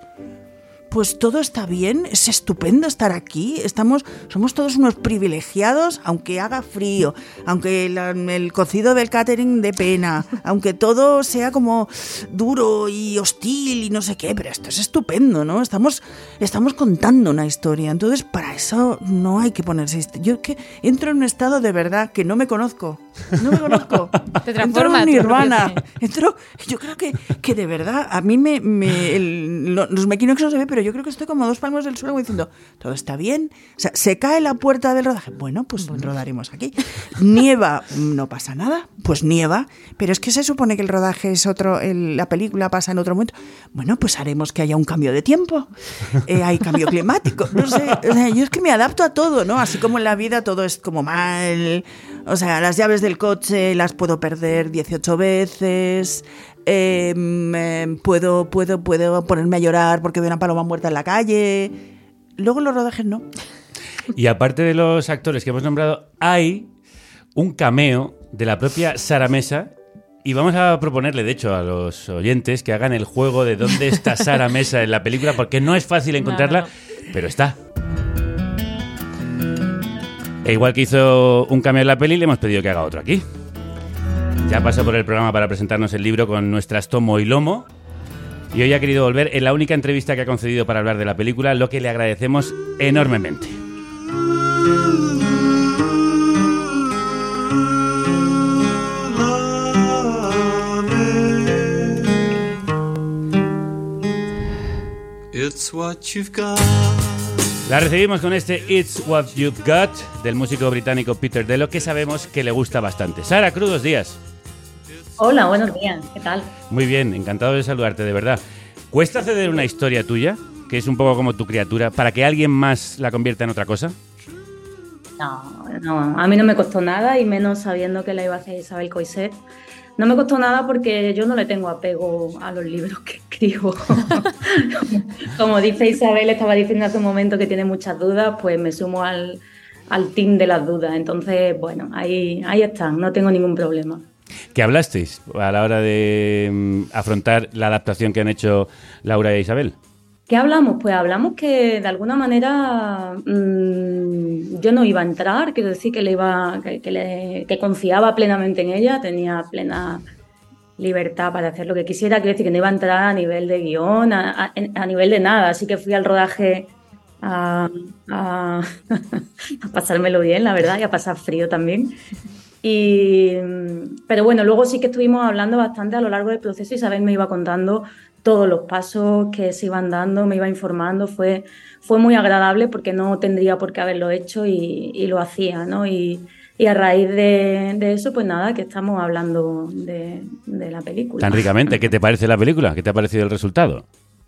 pues todo está bien, es estupendo estar aquí, estamos, somos todos unos privilegiados, aunque haga frío, aunque el cocido del catering de pena, aunque todo sea como duro y hostil y no sé qué, pero esto es estupendo, ¿no? Estamos, estamos contando una historia, entonces para eso no hay que ponerse... Yo que entro en un estado de verdad que no me conozco, no me conozco. Te transformas. en tú, nirvana. sí. Entro, yo creo que, que de verdad, a mí me. me- el- lo- los mequinox no se ve, pero yo creo que estoy como dos palmos del suelo diciendo, todo está bien. O sea, se cae la puerta del rodaje. Bueno, pues rodaremos aquí. Nieva, no pasa nada. Pues nieva. Pero es que se supone que el rodaje es otro. el- la película pasa en otro momento. Bueno, pues haremos que haya un cambio de tiempo. Eh, hay cambio climático. No sé. o sea, yo es que me adapto a todo, ¿no? Así como en la vida todo es como mal. O sea, las llaves del coche las puedo perder 18 veces. eh, puedo, puedo, puedo ponerme a llorar porque veo una paloma muerta en la calle. Luego los rodajes no. Y aparte de los actores que hemos nombrado, hay un cameo de la propia Sara Mesa. Y vamos a proponerle, de hecho, a los oyentes que hagan el juego de dónde está Sara Mesa en la película, porque no es fácil *laughs* encontrarla, pero está. E igual que hizo un cameo en la peli, le hemos pedido que haga otro aquí. Ya pasó por el programa para presentarnos el libro con nuestras tomo y lomo. Y hoy ha querido volver en la única entrevista que ha concedido para hablar de la película, lo que le agradecemos enormemente. It's. La recibimos con este It's What You've Got del músico británico Peter Dello, que sabemos que le gusta bastante. Sara, crudos días. Hola, buenos días. ¿Qué tal? Muy bien, encantado de saludarte, de verdad. ¿Cuesta ceder una historia tuya, que es un poco como tu criatura, para que alguien más la convierta en otra cosa? No, no, a mí no me costó nada y menos sabiendo que la iba a hacer Isabel Coiset. No me costó nada porque yo no le tengo apego a los libros que escribo. *laughs* Como dice Isabel, estaba diciendo hace un momento que tiene muchas dudas, pues me sumo al, al team de las dudas. Entonces, bueno, ahí, ahí están, no tengo ningún problema. ¿Qué hablasteis a la hora de mm, afrontar la adaptación que han hecho Laura e Isabel? ¿Qué hablamos? Pues hablamos que de alguna manera mm, yo no iba a entrar, quiero decir que le iba, que, confiaba plenamente en ella, tenía plena libertad para hacer lo que quisiera, quiero decir que no iba a entrar a nivel de guion, a, nivel de nada, así que fui al rodaje *laughs* a pasármelo bien, la verdad, y a pasar frío también. Y, pero bueno, luego sí que estuvimos hablando bastante a lo largo del proceso. Isabel me iba contando todos los pasos que se iban dando, me iba informando. Fue, fue muy agradable porque no tendría por qué haberlo hecho y, y lo hacía, ¿no? Y, y a raíz de, de eso, pues nada, que estamos hablando de, de la película. Tan ricamente, ¿qué te parece la película? ¿Qué te ha parecido el resultado?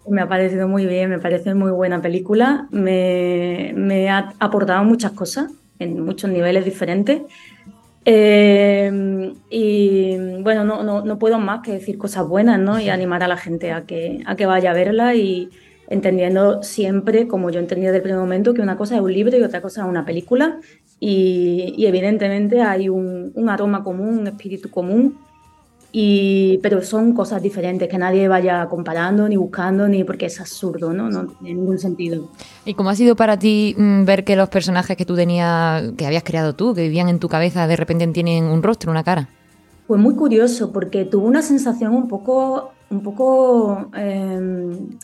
Me ha parecido muy bien, me parece muy buena película. Me, me ha aportado muchas cosas en muchos niveles diferentes. Eh, y bueno, no, no, no puedo más que decir cosas buenas, ¿no? Y animar a la gente a que, a que vaya a verla y entendiendo siempre, como yo entendí desde el primer momento, que una cosa es un libro y otra cosa es una película. Y, y evidentemente hay un, un aroma común, un espíritu común y, pero son cosas diferentes, que nadie vaya comparando ni buscando, ni porque es absurdo, ¿no? No tiene ningún sentido. ¿Y cómo ha sido para ti mm, ver que los personajes que tú tenías, que habías creado tú, que vivían en tu cabeza, de repente tienen un rostro, una cara? Fue muy curioso porque tuve una sensación un poco, un poco eh,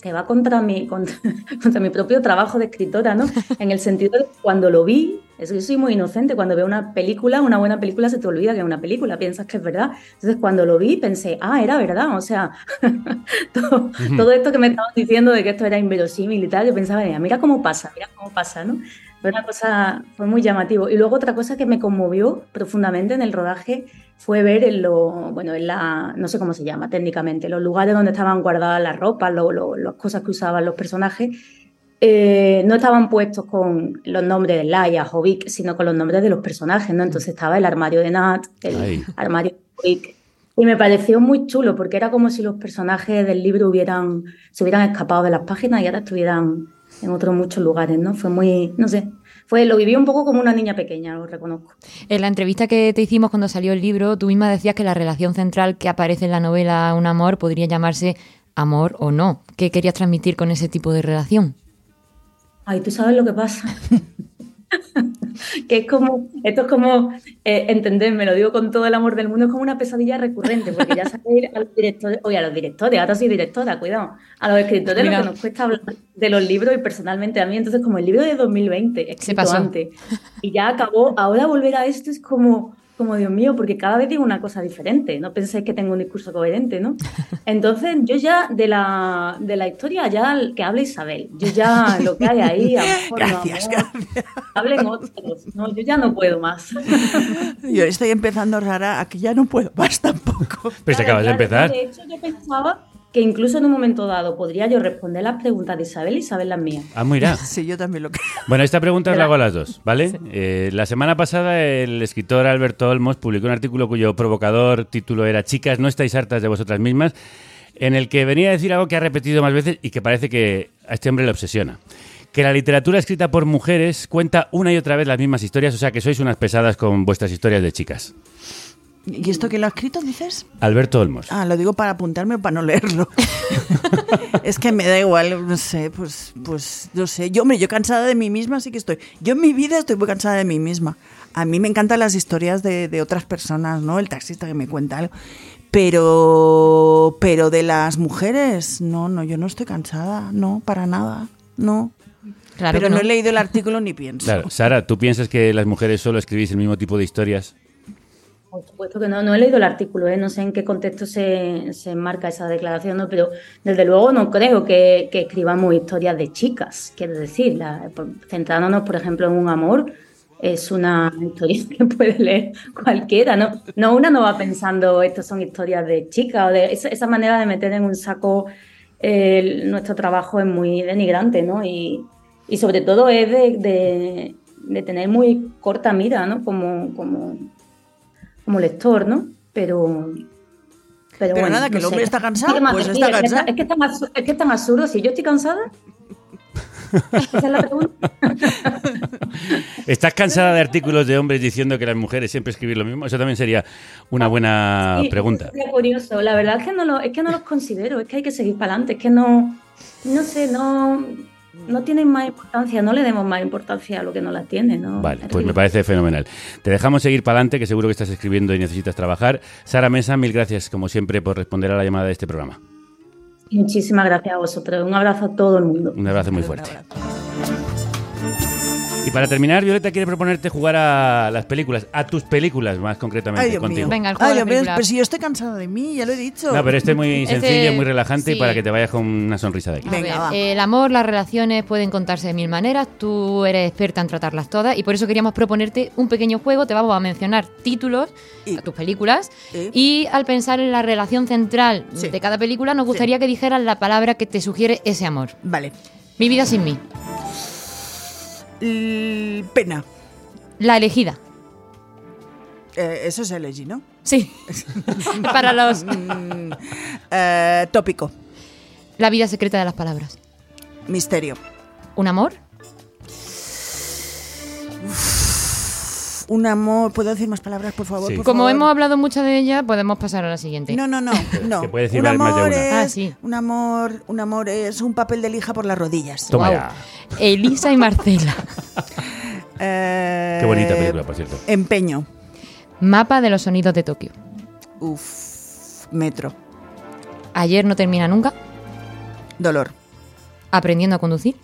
que va contra mi, contra, *laughs* contra mi propio trabajo de escritora, ¿no? *laughs* En el sentido de cuando lo vi, es que yo soy muy inocente, cuando veo una película, una buena película, se te olvida que es una película, piensas que es verdad. Entonces cuando lo vi pensé, ah, era verdad, o sea, *laughs* todo, todo esto que me estaban diciendo de que esto era inverosímil y tal, yo pensaba, "Mira, mira cómo pasa, mira cómo pasa, ¿no? Fue una cosa, fue muy llamativo. Y luego otra cosa que me conmovió profundamente en el rodaje fue ver en lo, bueno, en la, no sé cómo se llama técnicamente, los lugares donde estaban guardadas las ropas, lo- lo- las cosas que usaban los personajes, eh, no estaban puestos con los nombres de Laia, Jovic, sino con los nombres de los personajes, ¿no? Entonces estaba el armario de Nat, el Ay. armario de Jovic. Y me pareció muy chulo porque era como si los personajes del libro hubieran, se hubieran escapado de las páginas y ahora estuvieran en otros muchos lugares, ¿no? Fue muy, no sé, fue, lo viví un poco como una niña pequeña, lo reconozco. En la entrevista que te hicimos cuando salió el libro, tú misma decías que la relación central que aparece en la novela Un amor podría llamarse amor o no. ¿Qué querías transmitir con ese tipo de relación? Ay, tú sabes lo que pasa. *laughs* *laughs* que es como, esto es como, eh, entenderme, lo digo con todo el amor del mundo, es como una pesadilla recurrente, porque ya sabéis a los directores, oye, a los directores, ahora soy directora, cuidado, a los escritores lo que nos cuesta hablar de los libros y personalmente a mí, entonces como el libro de 2020, escrito pasó. antes, y ya acabó, ahora volver a esto es como, como Dios mío, porque cada vez digo una cosa diferente, no penséis que tengo un discurso coherente, ¿no? *laughs* Entonces yo ya de la, de la historia ya que hable Isabel, yo ya lo que hay ahí, a lo *laughs* mejor no, Gracias, hablen otros, no, yo ya no puedo más. *laughs* Yo estoy empezando rara a que ya no puedo más tampoco. Pero si acabas de Claro, empezar. De hecho, yo pensaba que incluso en un momento dado podría yo responder las preguntas de Isabel y Isabel las mías. Ah, mira. *laughs* Sí, yo también lo creo. Bueno, esta pregunta os la hago a las dos, ¿vale? Eh, la semana pasada el escritor Alberto Olmos publicó un artículo cuyo provocador título era Chicas, no estáis hartas de vosotras mismas, en el que venía a decir algo que ha repetido más veces y que parece que a este hombre le obsesiona. Que la literatura escrita por mujeres cuenta una y otra vez las mismas historias, o sea que sois unas pesadas con vuestras historias de chicas. ¿Y esto quién lo ha escrito, dices? Alberto Olmos. Ah, lo digo para apuntarme o para no leerlo. *laughs* es que me da igual, no sé, pues, pues, no sé. Yo, hombre, yo cansada de mí misma sí que estoy. Yo en mi vida estoy muy cansada de mí misma. A mí me encantan las historias de, de otras personas, ¿no? El taxista que me cuenta algo. Pero, pero de las mujeres, no, no, yo no estoy cansada, no, para nada, no. Claro pero que no. no. he leído el artículo ni pienso. Claro, Sara, ¿tú piensas que las mujeres solo escribís el mismo tipo de historias? Por supuesto que no, no he leído el artículo, ¿eh? no sé en qué contexto se, se enmarca esa declaración, ¿no? pero desde luego no creo que, que escribamos historias de chicas, quiero decir, centrándonos, por ejemplo, en un amor, es una historia *laughs* que puede leer cualquiera, ¿no? No, una no va pensando, estas son historias de chicas, o de esa, manera de meter en un saco nuestro trabajo es muy denigrante, ¿no? Y, y sobre todo es de, de- de tener muy corta mira, ¿no? Como, como, como lector, ¿no? Pero. Pero, Pero bueno, nada, que no el hombre sé. está cansado, ¿Qué más pues está Es que cansado. Es que, es tan absurdo, es que es tan absurdo. Si yo estoy cansada. Esa es la pregunta. *laughs* ¿Estás cansada de artículos de hombres diciendo que las mujeres siempre escriben lo mismo? Eso también sería una buena Sí, pregunta. Sería curioso. La verdad es que, no lo, es que no los considero. Es que hay que seguir para adelante. Es que no. No sé, no. No tienen más importancia. No le demos más importancia a lo que no la tiene, ¿no? Vale, Es pues me parece fenomenal. Te dejamos seguir para adelante, que seguro que estás escribiendo y necesitas trabajar. Sara Mesa, mil gracias, como siempre, por responder a la llamada de este programa. Muchísimas gracias a vosotros. Un abrazo a todo el mundo. Un abrazo muy fuerte. Y para terminar, Violeta quiere proponerte jugar a las películas, a tus películas más concretamente Ay, Dios contigo. mío. Venga, el juego Ay, de Dios mío, pero si yo estoy cansada de mí, ya lo he dicho. No, pero este es muy Este- sencillo, muy relajante y para que te vayas con una sonrisa de aquí. A ver, el amor, las relaciones pueden contarse de mil maneras. Tú eres experta en tratarlas todas y por eso queríamos proponerte un pequeño juego. Te vamos a mencionar títulos a tus películas y al pensar en la relación central de cada película, nos gustaría que dijeras la palabra que te sugiere ese amor. Vale. Mi vida sin mí. Pena. La elegida. Eh, eso es elegí, ¿no? Sí. *laughs* Para los. Mm, eh, tópico. La vida secreta de las palabras. Misterio. ¿Un amor? Un amor. ¿Puedo decir más palabras, por favor? por Como favor? hemos hablado mucho de ella, podemos pasar a la siguiente. No, no, no, *laughs* no. que puede decir un más de amor una. es Ah, sí. un amor, un amor es un papel de lija por las rodillas. Toma ya. Elisa y Marcela. *laughs* Eh, Qué bonita película, por cierto. Empeño. Mapa de los sonidos de Tokio. Uf. Metro. Ayer no termina nunca. Dolor. Aprendiendo a conducir.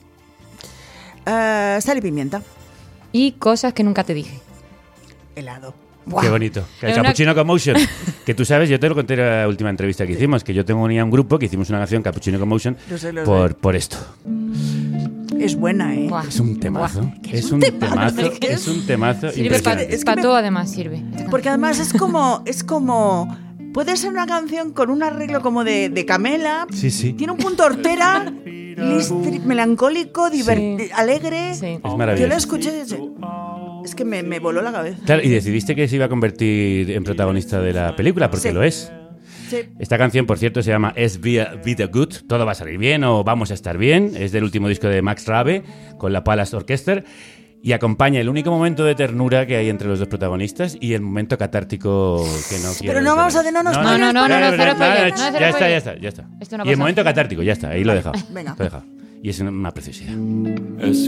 Eh, sal y pimienta. Y cosas que nunca te dije. Helado. Qué bonito. El Es una- Cappuccino Commotion. *laughs* Que tú sabes, yo te lo conté en la última entrevista que hicimos, que yo tengo unía un grupo que hicimos una canción Cappuccino Commotion por, por esto. Es buena, ¿eh? Buah. Es un temazo. Es un temazo. Es un temazo. Sirve para impresionante. todo, además sirve. Porque además es como, es como, puede ser una canción con un arreglo como de, de Camela. Sí, sí. Tiene un punto hortera, *laughs* listri- melancólico, diverti- alegre. Es Yo maravilloso. la escuché y dije, es que me, me voló la cabeza. Claro, y decidiste que se iba a convertir en protagonista de la película, porque Sí. lo es. Sí. Esta canción, por cierto, se llama Es Via Vida Good, todo va a salir bien o vamos a estar bien. Es del último disco de Max Rabe con la Palace Orchestra. y acompaña el único momento de ternura que hay entre los dos protagonistas y el momento catártico que no quiero. Pero no vamos a no nos No, no, no, no, no, cero Ya está, ya está, ya está. Y el momento catártico, ya está, ahí lo he dejado. Venga. Lo he dejado. Y es una preciosidad. Es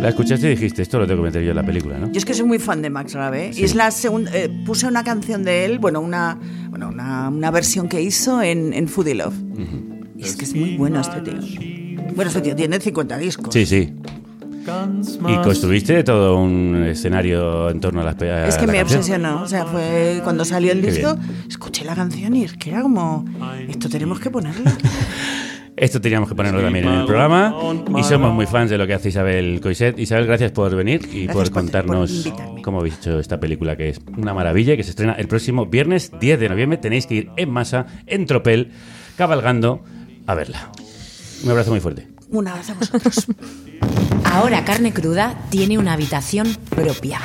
la escuchaste y dijiste, esto lo tengo que meter yo en la película, ¿no? Yo es que soy muy fan de Max Grave. Sí. Y es la segunda. eh, puse una canción de él, bueno, una, bueno, una, una versión que hizo en, en Foodie Love. Y es que es muy bueno este tío. Bueno, este tío tiene 50 discos. Sí, sí. Y construiste todo un escenario en torno a las pe- a Es que me canción. obsesionó. O sea, fue cuando salió el disco, escuché la canción y es que era como. Esto tenemos que ponerlo. *laughs* Esto teníamos que ponerlo también en el programa y somos muy fans de lo que hace Isabel Coiset. Isabel, gracias por venir y Gracias por por- contarnos por cómo habéis hecho esta película que es una maravilla y que se estrena el próximo viernes 10 de noviembre. Tenéis que ir en masa, en tropel, cabalgando a verla. Un abrazo muy fuerte. Una vez a vosotros. *laughs* Ahora Carne Cruda tiene una habitación propia.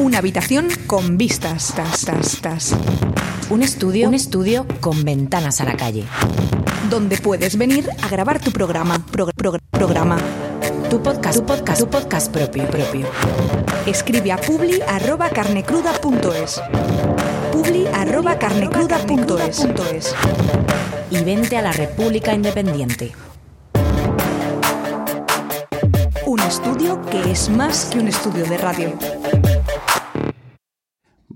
Una habitación con vistas. Tas, tas, tas. Un estudio, un estudio con ventanas a la calle. Donde puedes venir a grabar tu programa. Pro- pro- programa. Tu podcast, tu podcast, tu podcast propio, propio. Escribe a publi arroba carnecruda.es. Publi arroba carnecruda.es. Y vente a la República Independiente. Un estudio que es más que un estudio de radio.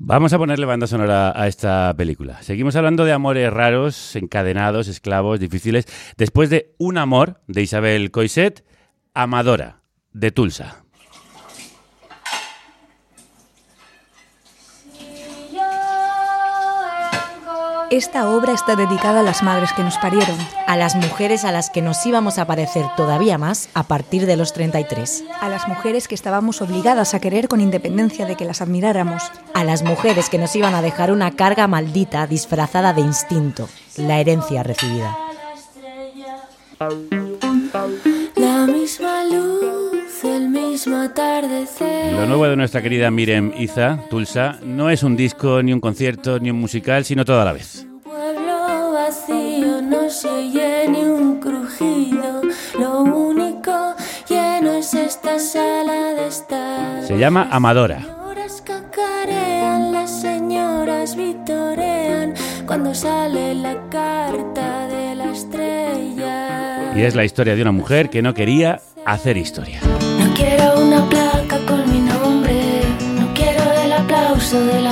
Vamos a ponerle banda sonora a esta película. Seguimos hablando de amores raros, encadenados, esclavos, difíciles. Después de Un amor de Isabel Coiset, Amadora de Tulsa. Esta obra está dedicada a las madres que nos parieron, A las mujeres a las que nos íbamos a parecer todavía más a partir de los 33. a las mujeres que estábamos obligadas a querer con independencia de que las admiráramos, A las mujeres que nos iban a dejar una carga maldita disfrazada de instinto, la herencia recibida. La misma luz, mismo atardecer. Lo nuevo de nuestra querida Mirem Iza, Tulsa, no es un disco, ni un concierto, ni un musical, sino todo a la vez. Pueblo vacío, no se oye ni un crujido. Lo único lleno es esta sala de estar. Se llama Amadora. Señoras cacarean, las señoras vitorean cuando sale la carta de la estrella. Y es la historia de una mujer que no quería hacer historia. Quiero una placa con mi nombre, no quiero el aplauso de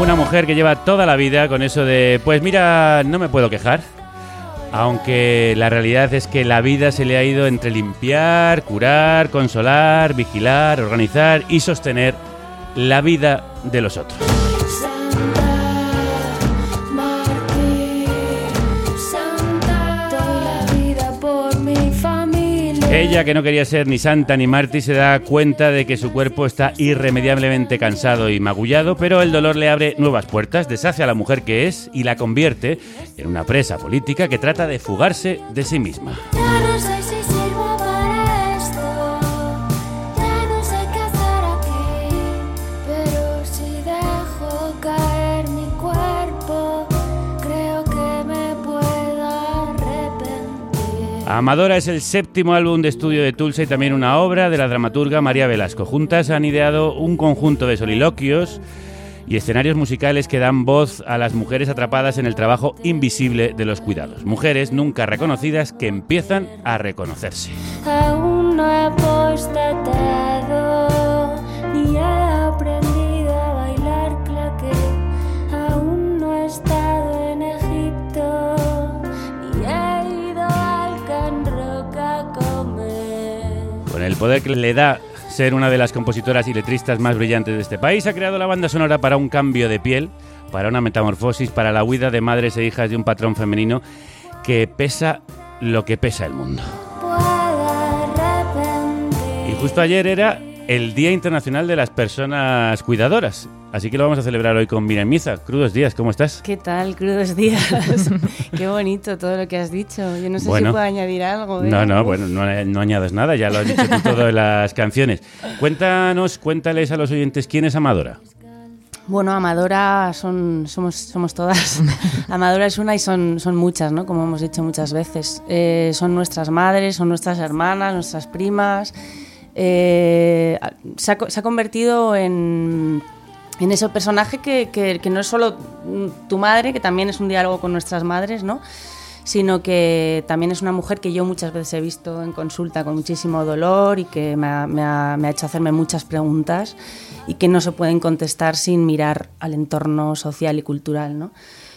Una mujer que lleva toda la vida con eso de, pues mira, no me puedo quejar. Aunque la realidad es que la vida se le ha ido entre limpiar, curar, consolar, vigilar, organizar y sostener la vida de los otros. Ella, que no quería ser ni santa ni mártir, se da cuenta de que su cuerpo está irremediablemente cansado y magullado, pero el dolor le abre nuevas puertas, deshace a la mujer que es y la convierte en una presa política que trata de fugarse de sí misma. Amadora es el séptimo álbum de estudio de Tulsa y también una obra de la dramaturga María Velasco. Juntas han ideado un conjunto de soliloquios y escenarios musicales que dan voz a las mujeres atrapadas en el trabajo invisible de los cuidados. Mujeres nunca reconocidas que empiezan a reconocerse. No Con el poder que le da ser una de las compositoras y letristas más brillantes de este país, ha creado la banda sonora para un cambio de piel, para una metamorfosis, para la huida de madres e hijas de un patrón femenino que pesa lo que pesa el mundo. Y justo ayer era el Día Internacional de las Personas Cuidadoras. Así que lo vamos a celebrar hoy con Miriam Miza. Crudos días, ¿cómo estás? ¿Qué tal? Crudos días. *laughs* Qué bonito todo lo que has dicho. Yo no sé si puedo añadir algo. ¿eh? No, no, bueno, no, no añadas nada, ya lo has dicho tú todo en las canciones. Cuéntanos, cuéntales a los oyentes quién es Amadora. Bueno, Amadora son, somos, somos todas. *laughs* Amadora es una y son, son muchas, ¿no? Como hemos dicho muchas veces. Eh, son nuestras madres, son nuestras hermanas, nuestras primas. Eh, se, ha, convertido en, en ese personaje que, que, no es solo tu madre, que también es un diálogo con nuestras madres, ¿no? sino que también es una mujer que yo muchas veces he visto en consulta con muchísimo dolor y que me ha, me ha, me ha hecho hacerme muchas preguntas y que no se pueden contestar sin mirar al entorno social y cultural. ¿no?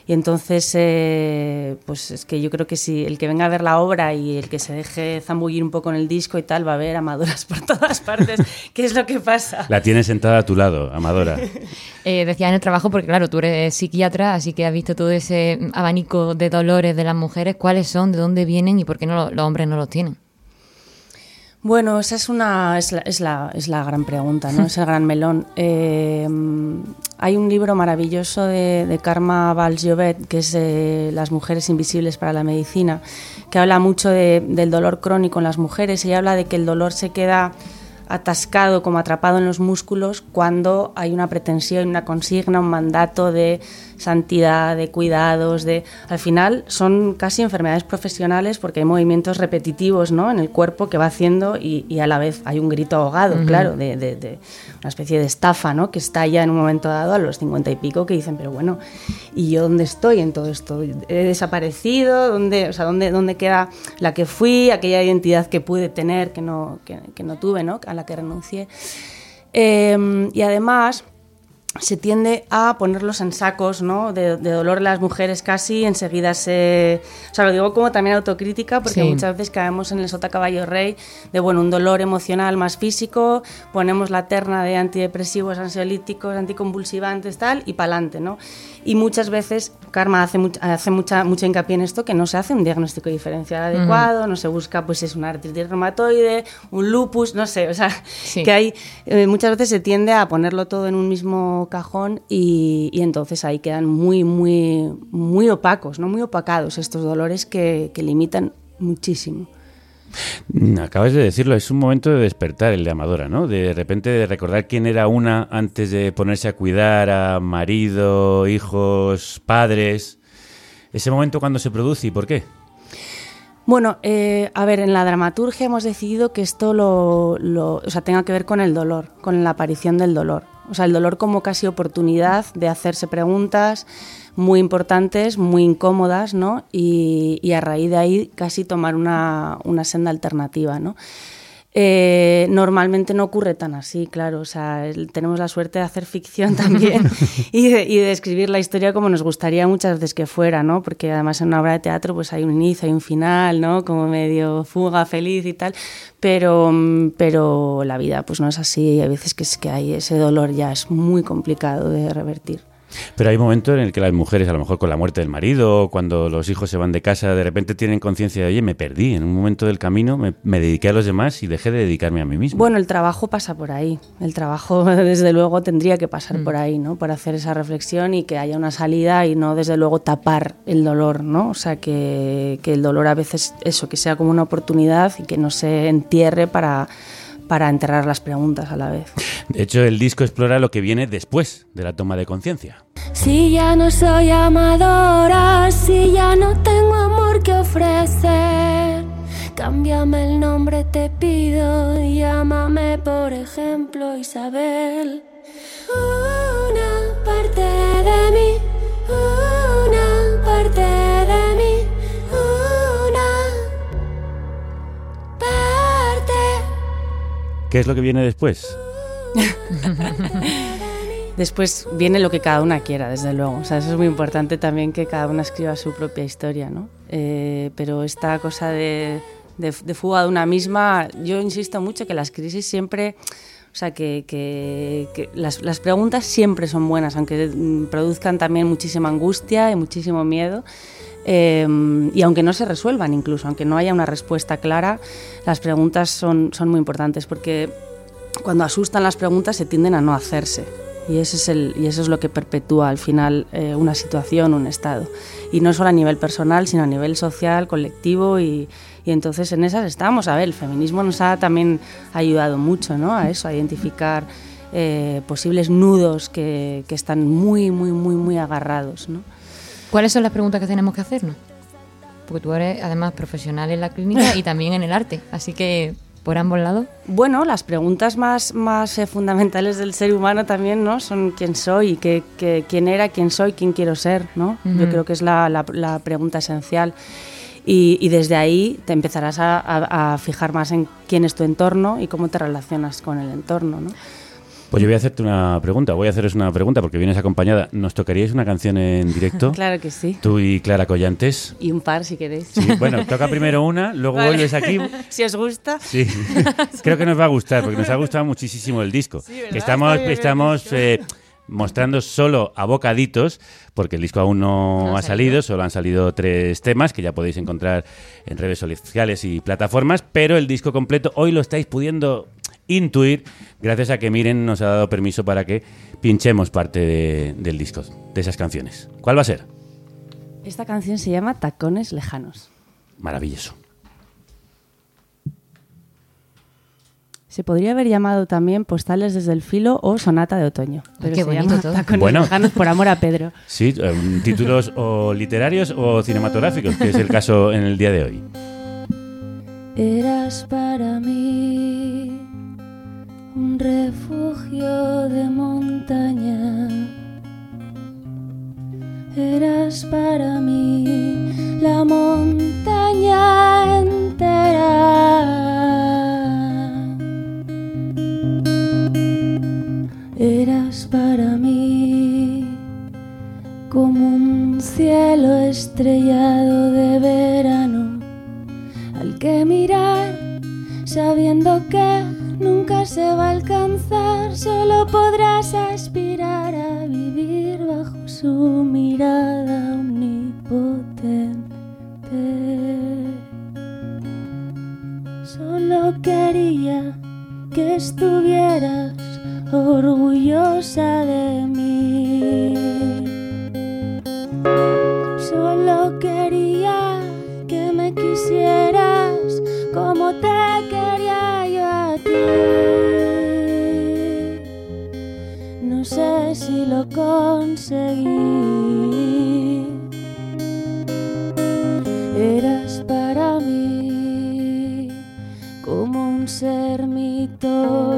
Y entonces, eh, pues es que yo creo que si el que venga a ver la obra y el que se deje zambullir un poco en el disco y tal, va a ver Amadoras *laughs* por todas partes. ¿Qué es lo que pasa? La tienes sentada a tu lado, Amadora. *laughs* eh, decía en el trabajo, porque claro, tú eres psiquiatra, así que has visto todo ese abanico de dolores de las mujeres. ¿Cuáles son? ¿De dónde vienen? ¿Y por qué no, los hombres no los tienen? Bueno, esa es una es la, es la, es la gran pregunta, ¿no? es el gran melón. *laughs* Eh, hay un libro maravilloso de, de Karma Valjovet, que es eh, Las mujeres invisibles para la medicina, que habla mucho de, del dolor crónico en las mujeres y habla de que el dolor se queda atascado, como atrapado en los músculos, cuando hay una pretensión, una consigna, un mandato de santidad, de cuidados, de al final son casi enfermedades profesionales porque hay movimientos repetitivos ¿no? en el cuerpo que va haciendo y, y a la vez hay un grito ahogado, claro, de, de- de una especie de estafa ¿no? que está ya en un momento dado a los cincuenta y pico que dicen, pero bueno, ¿y yo dónde estoy en todo esto? ¿He desaparecido? ¿Dónde, o sea, ¿dónde, dónde queda la que fui, aquella identidad que pude tener, que no, que, que no tuve, ¿no? a la que renuncié? Eh, y además se tiende a ponerlos en sacos ¿no? de, de dolor las mujeres casi, enseguida se... O sea, lo digo como también autocrítica porque Sí. muchas veces caemos en el sota caballo rey de, bueno, un dolor emocional más físico, ponemos la terna de antidepresivos, ansiolíticos, anticonvulsivantes, tal, y pa'lante, ¿no? Y muchas veces Karma hace, much- hace mucha, mucho hincapié en esto, que no se hace un diagnóstico diferencial adecuado, no se busca, pues es una artritis reumatoide, un lupus, no sé, o sea, Sí. que hay, eh, muchas veces se tiende a ponerlo todo en un mismo cajón y, entonces ahí quedan muy, muy, muy opacos, ¿no? Muy opacados estos dolores que, que limitan muchísimo. Mm, Acabas de decirlo, es un momento de despertar el de Amadora, ¿no? De repente de recordar quién era una antes de ponerse a cuidar a marido, hijos, padres. Ese momento cuando se produce y por qué. Bueno, eh, a ver, en la dramaturgia hemos decidido que esto lo, lo- o sea, tenga que ver con el dolor, con la aparición del dolor. O sea, el dolor como casi oportunidad de hacerse preguntas muy importantes, muy incómodas, ¿no? Y, y a raíz de ahí casi tomar una, una senda alternativa, ¿no? Eh, normalmente no ocurre tan así, claro. O sea, el- tenemos la suerte de hacer ficción *laughs* también y, de, y de escribir la historia como nos gustaría muchas veces que fuera, ¿no? Porque además en una obra de teatro pues hay un inicio, hay un final, ¿no? Como medio fuga, feliz y tal. Pero, mm, pero la vida pues no es así. Hay veces que es que hay ese dolor ya es muy complicado de revertir. Pero hay momentos en el que las mujeres, a lo mejor con la muerte del marido, o cuando los hijos se van de casa, de repente tienen conciencia de, oye, me perdí. En un momento del camino me, me dediqué a los demás y dejé de dedicarme a mí mismo. Bueno, el trabajo pasa por ahí. El trabajo, *laughs* desde luego, tendría que pasar Mm. por ahí, ¿no? Por hacer esa reflexión y que haya una salida y no, desde luego, tapar el dolor, ¿no? O sea, que, que el dolor a veces, eso, que sea como una oportunidad y que no se entierre para, para enterrar las preguntas a la vez. De hecho, el disco explora lo que viene después de la toma de conciencia. Si ya no soy amadora, si ya no tengo amor que ofrecer, cámbiame el nombre, te pido, llámame por ejemplo Isabel. Una parte de mí, una parte de mí, ¿Qué es lo que viene después? *laughs* Después viene lo que cada una quiera, desde luego. O sea, eso es muy importante también que cada una escriba su propia historia, ¿no? Eh, pero esta cosa de, de, de fuga de una misma, yo insisto mucho que las crisis siempre O sea, que, que- que las, las preguntas siempre son buenas, aunque mm, produzcan también muchísima angustia y muchísimo miedo. Eh, y aunque no se resuelvan incluso, aunque no haya una respuesta clara, las preguntas son, son muy importantes porque cuando asustan las preguntas se tienden a no hacerse. Y, ese es el, y eso es lo que perpetúa al final eh, una situación, un estado. Y no solo a nivel personal, sino a nivel social, colectivo. Y, y entonces en esas estamos. A ver, el feminismo nos ha también ayudado mucho ¿no? a eso, a identificar eh, posibles nudos que, que están muy, muy, muy, muy agarrados. ¿no? ¿Cuáles son las preguntas que tenemos que hacernos? Porque tú eres además profesional en la clínica y también en el arte, así que por ambos lados. Bueno, las preguntas más, más eh, fundamentales del ser humano también, ¿no? Son quién soy, qué, qué- quién era, quién soy, quién quiero ser, ¿no? Yo Ujú. creo que es la, la- la pregunta esencial. Y, y desde ahí te empezarás a, a- a fijar más en quién es tu entorno y cómo te relacionas con el entorno, ¿no? Pues yo voy a hacerte una pregunta, voy a haceros una pregunta porque vienes acompañada. ¿Nos tocaríais una canción en directo? *laughs* Claro que sí. Tú y Clara Collantes. Y un par si queréis. Sí, bueno, toca primero una, luego Vale. vuelves aquí. *laughs* si os gusta. Sí, *laughs* creo que nos va a gustar porque nos ha gustado muchísimo el disco. Que estamos estamos eh, mostrando solo a bocaditos porque el disco aún no, No ha ha salido, solo han salido tres temas que ya podéis encontrar en redes sociales y plataformas, pero el disco completo hoy lo estáis pudiendo intuir gracias a que Miren nos ha dado permiso para que pinchemos parte de- del disco, de esas canciones. ¿Cuál va a ser? Esta canción se llama Tacones Lejanos. Maravilloso. Se podría haber llamado también Postales desde el filo o Sonata de otoño. Pero qué se llama todo. Tacones Bueno. Lejanos por amor a Pedro. *laughs* Sí, eh, títulos o literarios o cinematográficos, que es el caso en el día de hoy. Eras para mí un refugio de montaña. Eras para mí la montaña entera. Eras para mí como un cielo estrellado de verano al que mirar, sabiendo que nunca se va a alcanzar, solo podrás aspirar a vivir bajo su mirada omnipotente. Solo quería que estuvieras orgullosa de si lo conseguí. Eras para mí como un ser mitológico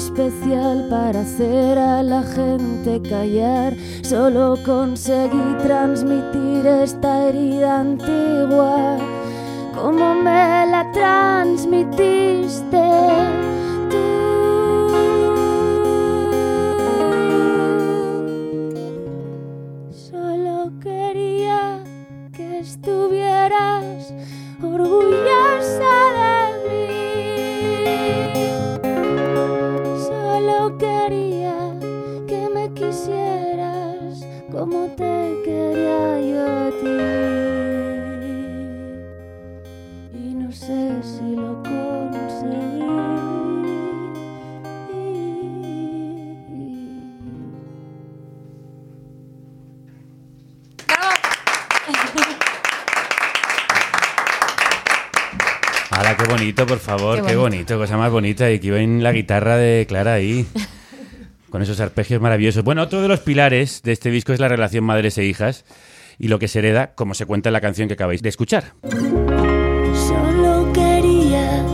especial para hacer a la gente callar. Solo conseguí transmitir esta herida antigua como me la transmitiste por favor, Qué qué bonito. bonito, cosa más bonita. Y que ven la guitarra de Clara ahí. *laughs* Con esos arpegios maravillosos. Bueno, otro de los pilares de este disco es la relación madres e hijas y lo que se hereda, como se cuenta en la canción que acabáis de escuchar. Solo quería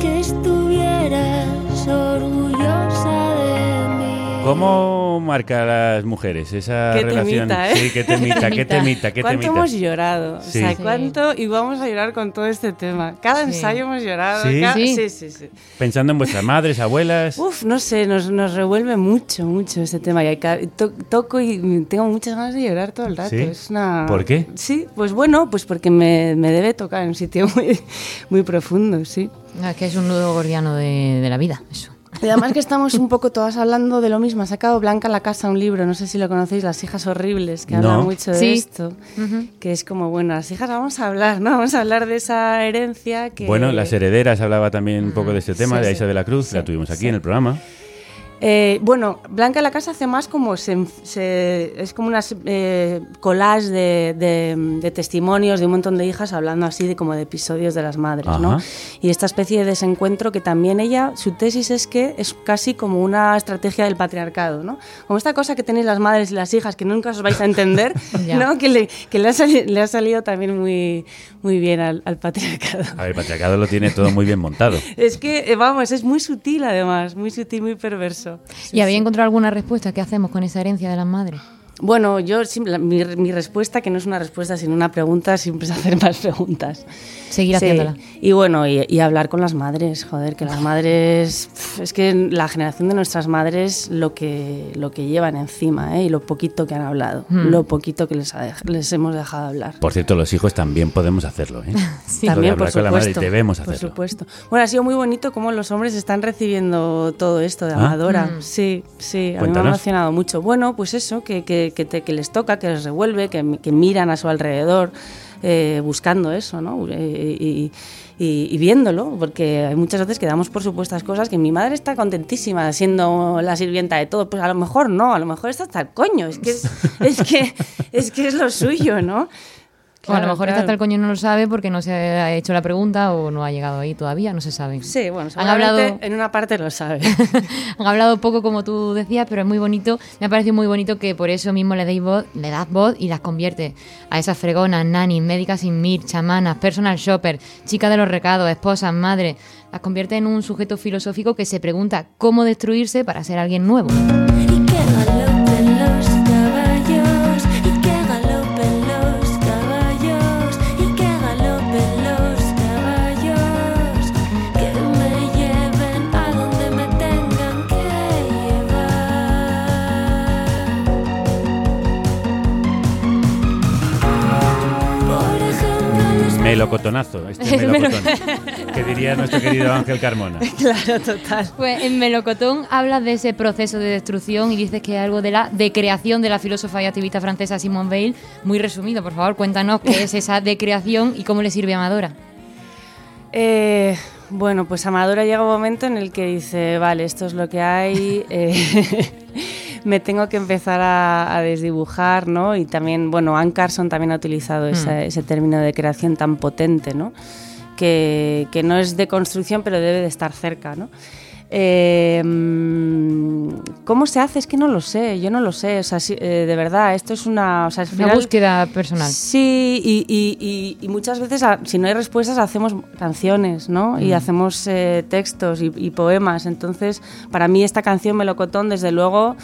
que estuvieras orgullosa de mí. ¿Cómo marca a las mujeres esa Qué relación? temita, ¿eh? Sí, qué *laughs* temita, qué temita, qué ¿Cuánto temita. hemos llorado? Sí. O sea, Sí. ¿cuánto? Y vamos a llorar con todo este tema. Cada Sí. ensayo hemos llorado. ¿Sí? cada- Sí. sí, sí, sí. Pensando en vuestras madres, abuelas. Uf, no sé, nos, nos revuelve mucho, mucho este tema. Y hay to- toco y tengo muchas ganas de llorar todo el rato. ¿Sí? Es una... ¿Por qué? Sí, pues bueno, pues porque me, me debe tocar en un sitio *laughs* muy, muy profundo, sí. Ah, Es que es un nudo gordiano de, de la vida, eso. Y además que estamos un poco todas hablando de lo mismo. Ha sacado Blanca la Casa un libro, no sé si lo conocéis, Las hijas horribles, que habla No. mucho de Sí. esto. Que es como, bueno, las hijas vamos a hablar, ¿no? Vamos a hablar de esa herencia que... Bueno, las herederas hablaba también un poco de este tema, Sí, de sí. Aisa de la Cruz, la tuvimos aquí sí. en el programa. Eh, bueno, Blanca la Casa hace más como se, se- es como unas eh, collage de, de- de testimonios de un montón de hijas hablando así de como de episodios de las madres, ¿no? Y esta especie de desencuentro que también ella, su tesis es que es casi como una estrategia del patriarcado, ¿no? Como esta cosa que tenéis las madres y las hijas que nunca os vais a entender. *laughs* ¿no? Que, le, que le, ha sali- le ha salido también muy, muy bien al, al patriarcado. A ver, el patriarcado lo tiene todo muy bien montado. Es que, eh, vamos, es muy sutil además, muy sutil, muy perverso. ¿Y había encontrado alguna respuesta? ¿Qué hacemos con esa herencia de las madres? Bueno, yo mi, mi respuesta, que no es una respuesta sino una pregunta, siempre es hacer más preguntas. Seguir Sí. haciéndola. Y bueno, y, y hablar con las madres, joder, que las madres, es que la generación de nuestras madres lo que, lo que llevan encima, ¿eh? y lo poquito que han hablado, Hmm. lo poquito que les, ha les hemos dejado hablar. Por cierto, los hijos también podemos hacerlo, ¿eh? *laughs* Sí. También, por hablar con la madre, debemos Por hacerlo. supuesto. Bueno, ha sido muy bonito cómo los hombres están recibiendo todo esto de Ah. Amadora. Mm. Sí, sí, a mí me ha emocionado mucho. Bueno, pues eso, que, que, que, te- que les toca, que les revuelve, que, que miran a su alrededor eh, buscando eso, ¿no? Eh, y, viéndolo, porque hay muchas veces que damos por supuestas cosas que mi madre está contentísima siendo la sirvienta de todo, pues a lo mejor no, a lo mejor está hasta el coño, es que es *laughs* que es que es lo suyo, ¿no? O a lo Claro, mejor claro. está hasta el coño no lo sabe porque no se ha hecho la pregunta o no ha llegado ahí todavía, no se sabe. Sí, bueno, Han hablado- en una parte lo sabe. *laughs* Han hablado poco como tú decías, pero es muy bonito. Me ha parecido muy bonito que por eso mismo le deis voz, le das voz y las convierte a esas fregonas, nanis, médicas sin mir, chamanas, personal shopper, chicas de los recados, esposas, madres. Las convierte en un sujeto filosófico que se pregunta cómo destruirse para ser alguien nuevo. Y que Melocotonazo, este *laughs* El melocotón. que diría nuestro querido Ángel Carmona. *laughs* claro, total. Pues en Melocotón hablas de ese proceso de destrucción y dices que es algo de la decreación de la filósofa y activista francesa Simone Weil. Muy resumido, por favor, cuéntanos qué es esa decreación y cómo le sirve a Amadora. Eh, bueno, pues Amadora llega un momento en el que dice, vale, esto es lo que hay, eh, me tengo que empezar a, a desdibujar, ¿no? Y también, bueno, Anne Carson también ha utilizado ese, ese término de creación tan potente, ¿no? Que, que no es de construcción, pero debe de estar cerca, ¿no? Eh, mm, ¿Cómo se hace? Es que no lo sé, yo no lo sé, o sea, sí, eh, de verdad, esto es una... O sea, Una final- búsqueda personal. Sí, y, y- y- y muchas veces, si no hay respuestas, hacemos canciones, ¿no? Y Mm. hacemos eh, textos y, y poemas. Entonces, para mí esta canción, Melocotón, desde luego,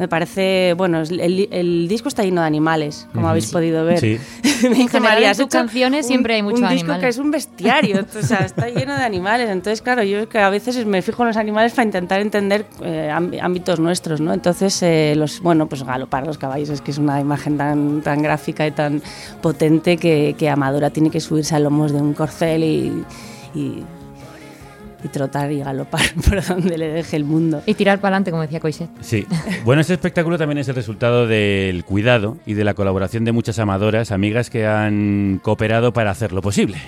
me parece... Bueno, el, el disco está lleno de animales, como habéis podido ver. Sí. *laughs* Me dice María, en tus canciones siempre hay muchos Un disco animales. que es un bestiario, o sea, está lleno de animales. Entonces, claro, yo que a veces me fijo en los animales para intentar entender eh, ámb- ámbitos nuestros, ¿no? Entonces, eh, los, bueno, pues galopar los caballos es que es una imagen tan, tan gráfica y tan potente que, que Amadora tiene que subirse a lomos de un corcel y, y, y trotar y galopar *laughs* por donde le deje el mundo. Y tirar para adelante, como decía Coixet. Sí. Bueno, este espectáculo también es el resultado del cuidado y de la colaboración de muchas amadoras, amigas que han cooperado para hacerlo posible.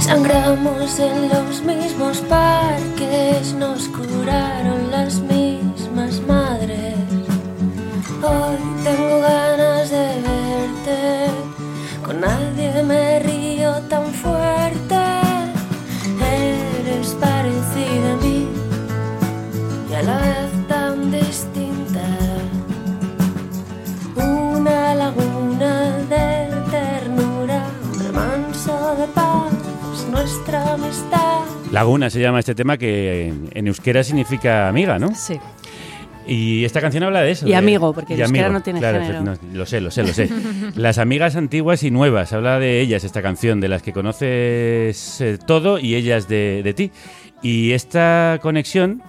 Sangramos en los mismos parques, nos curaron las mismas madres. Hoy tengo ganas Laguna se llama este tema que en, euskera significa amiga, ¿no? Sí. Y esta canción habla de eso. Y de- amigo, porque el euskera amigo, no tiene claro, género. no, lo sé, lo sé, lo sé. *laughs* Las amigas antiguas y nuevas, habla de ellas esta canción, de las que conoces eh, todo y ellas de, de ti. Y esta conexión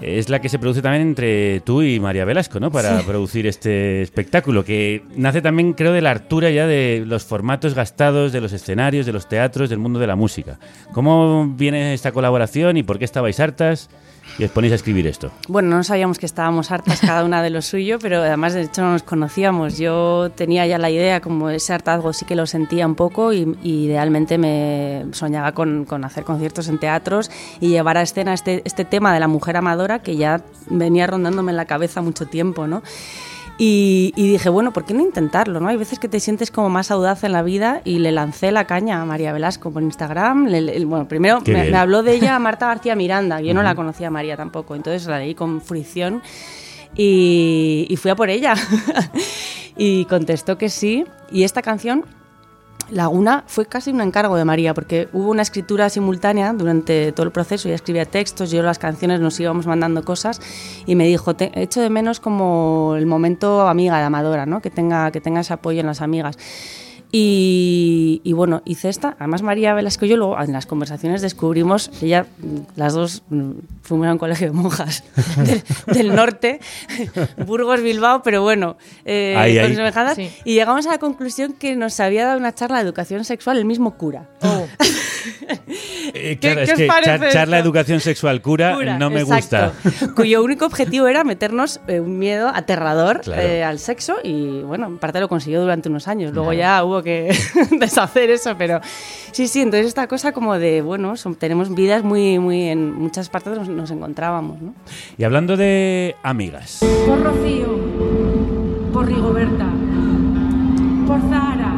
es la que se produce también entre tú y María Velasco, ¿no? Para Sí. producir este espectáculo, que nace también, creo, de la hartura ya de los formatos gastados, de los escenarios, de los teatros, del mundo de la música. ¿Cómo viene esta colaboración y por qué estabais hartas y os ponéis a escribir esto? Bueno, no sabíamos que estábamos hartas cada una de lo suyo, pero además de hecho no nos conocíamos. Yo tenía ya la idea, como ese hartazgo sí que lo sentía un poco y, y idealmente me soñaba con, con hacer conciertos en teatros y llevar a escena este, este tema de la mujer amadora que ya venía rondándome en la cabeza mucho tiempo, ¿no? Y, y dije, bueno, ¿por qué no intentarlo? ¿no? Hay veces que te sientes como más audaz en la vida y le lancé la caña a María Velasco por Instagram. Le- le- bueno, primero me, habló de ella Marta García Miranda, yo no la conocía a María tampoco, entonces la leí con fruición y, y fui a por ella. *laughs* y contestó que sí. Y esta canción, Laguna, fue casi un encargo de María, porque hubo una escritura simultánea durante todo el proceso. Ella escribía textos, yo las canciones nos íbamos mandando cosas y me dijo, "Te- echo de menos como el momento amiga de Amadora, ¿no? que, tenga, que tenga ese apoyo en las amigas. Y, y bueno, hice esta. Además, María Velasco y yo luego en las conversaciones descubrimos, ella, las dos mm, fuimos a un colegio de monjas *laughs* del, del norte, *laughs* Burgos, Bilbao, pero bueno, eh, Ahí, con ahí. semejanzas. Sí. Y llegamos a la conclusión que nos había dado una charla de educación sexual el mismo cura. *laughs* Eh, ¿Qué- claro, qué es que char- charla de educación sexual cura, Cura, no me exacto. gusta. Cuyo único objetivo era meternos eh, un miedo aterrador Claro. eh, al sexo y bueno, en parte lo consiguió durante unos años. Luego ya hubo que *laughs* deshacer eso, pero sí, sí, entonces esta cosa como de, bueno, son- tenemos vidas muy, muy, en muchas partes nos, nos encontrábamos, ¿no? Y hablando de amigas, Por Rocío, por Rigoberta, por Zahara,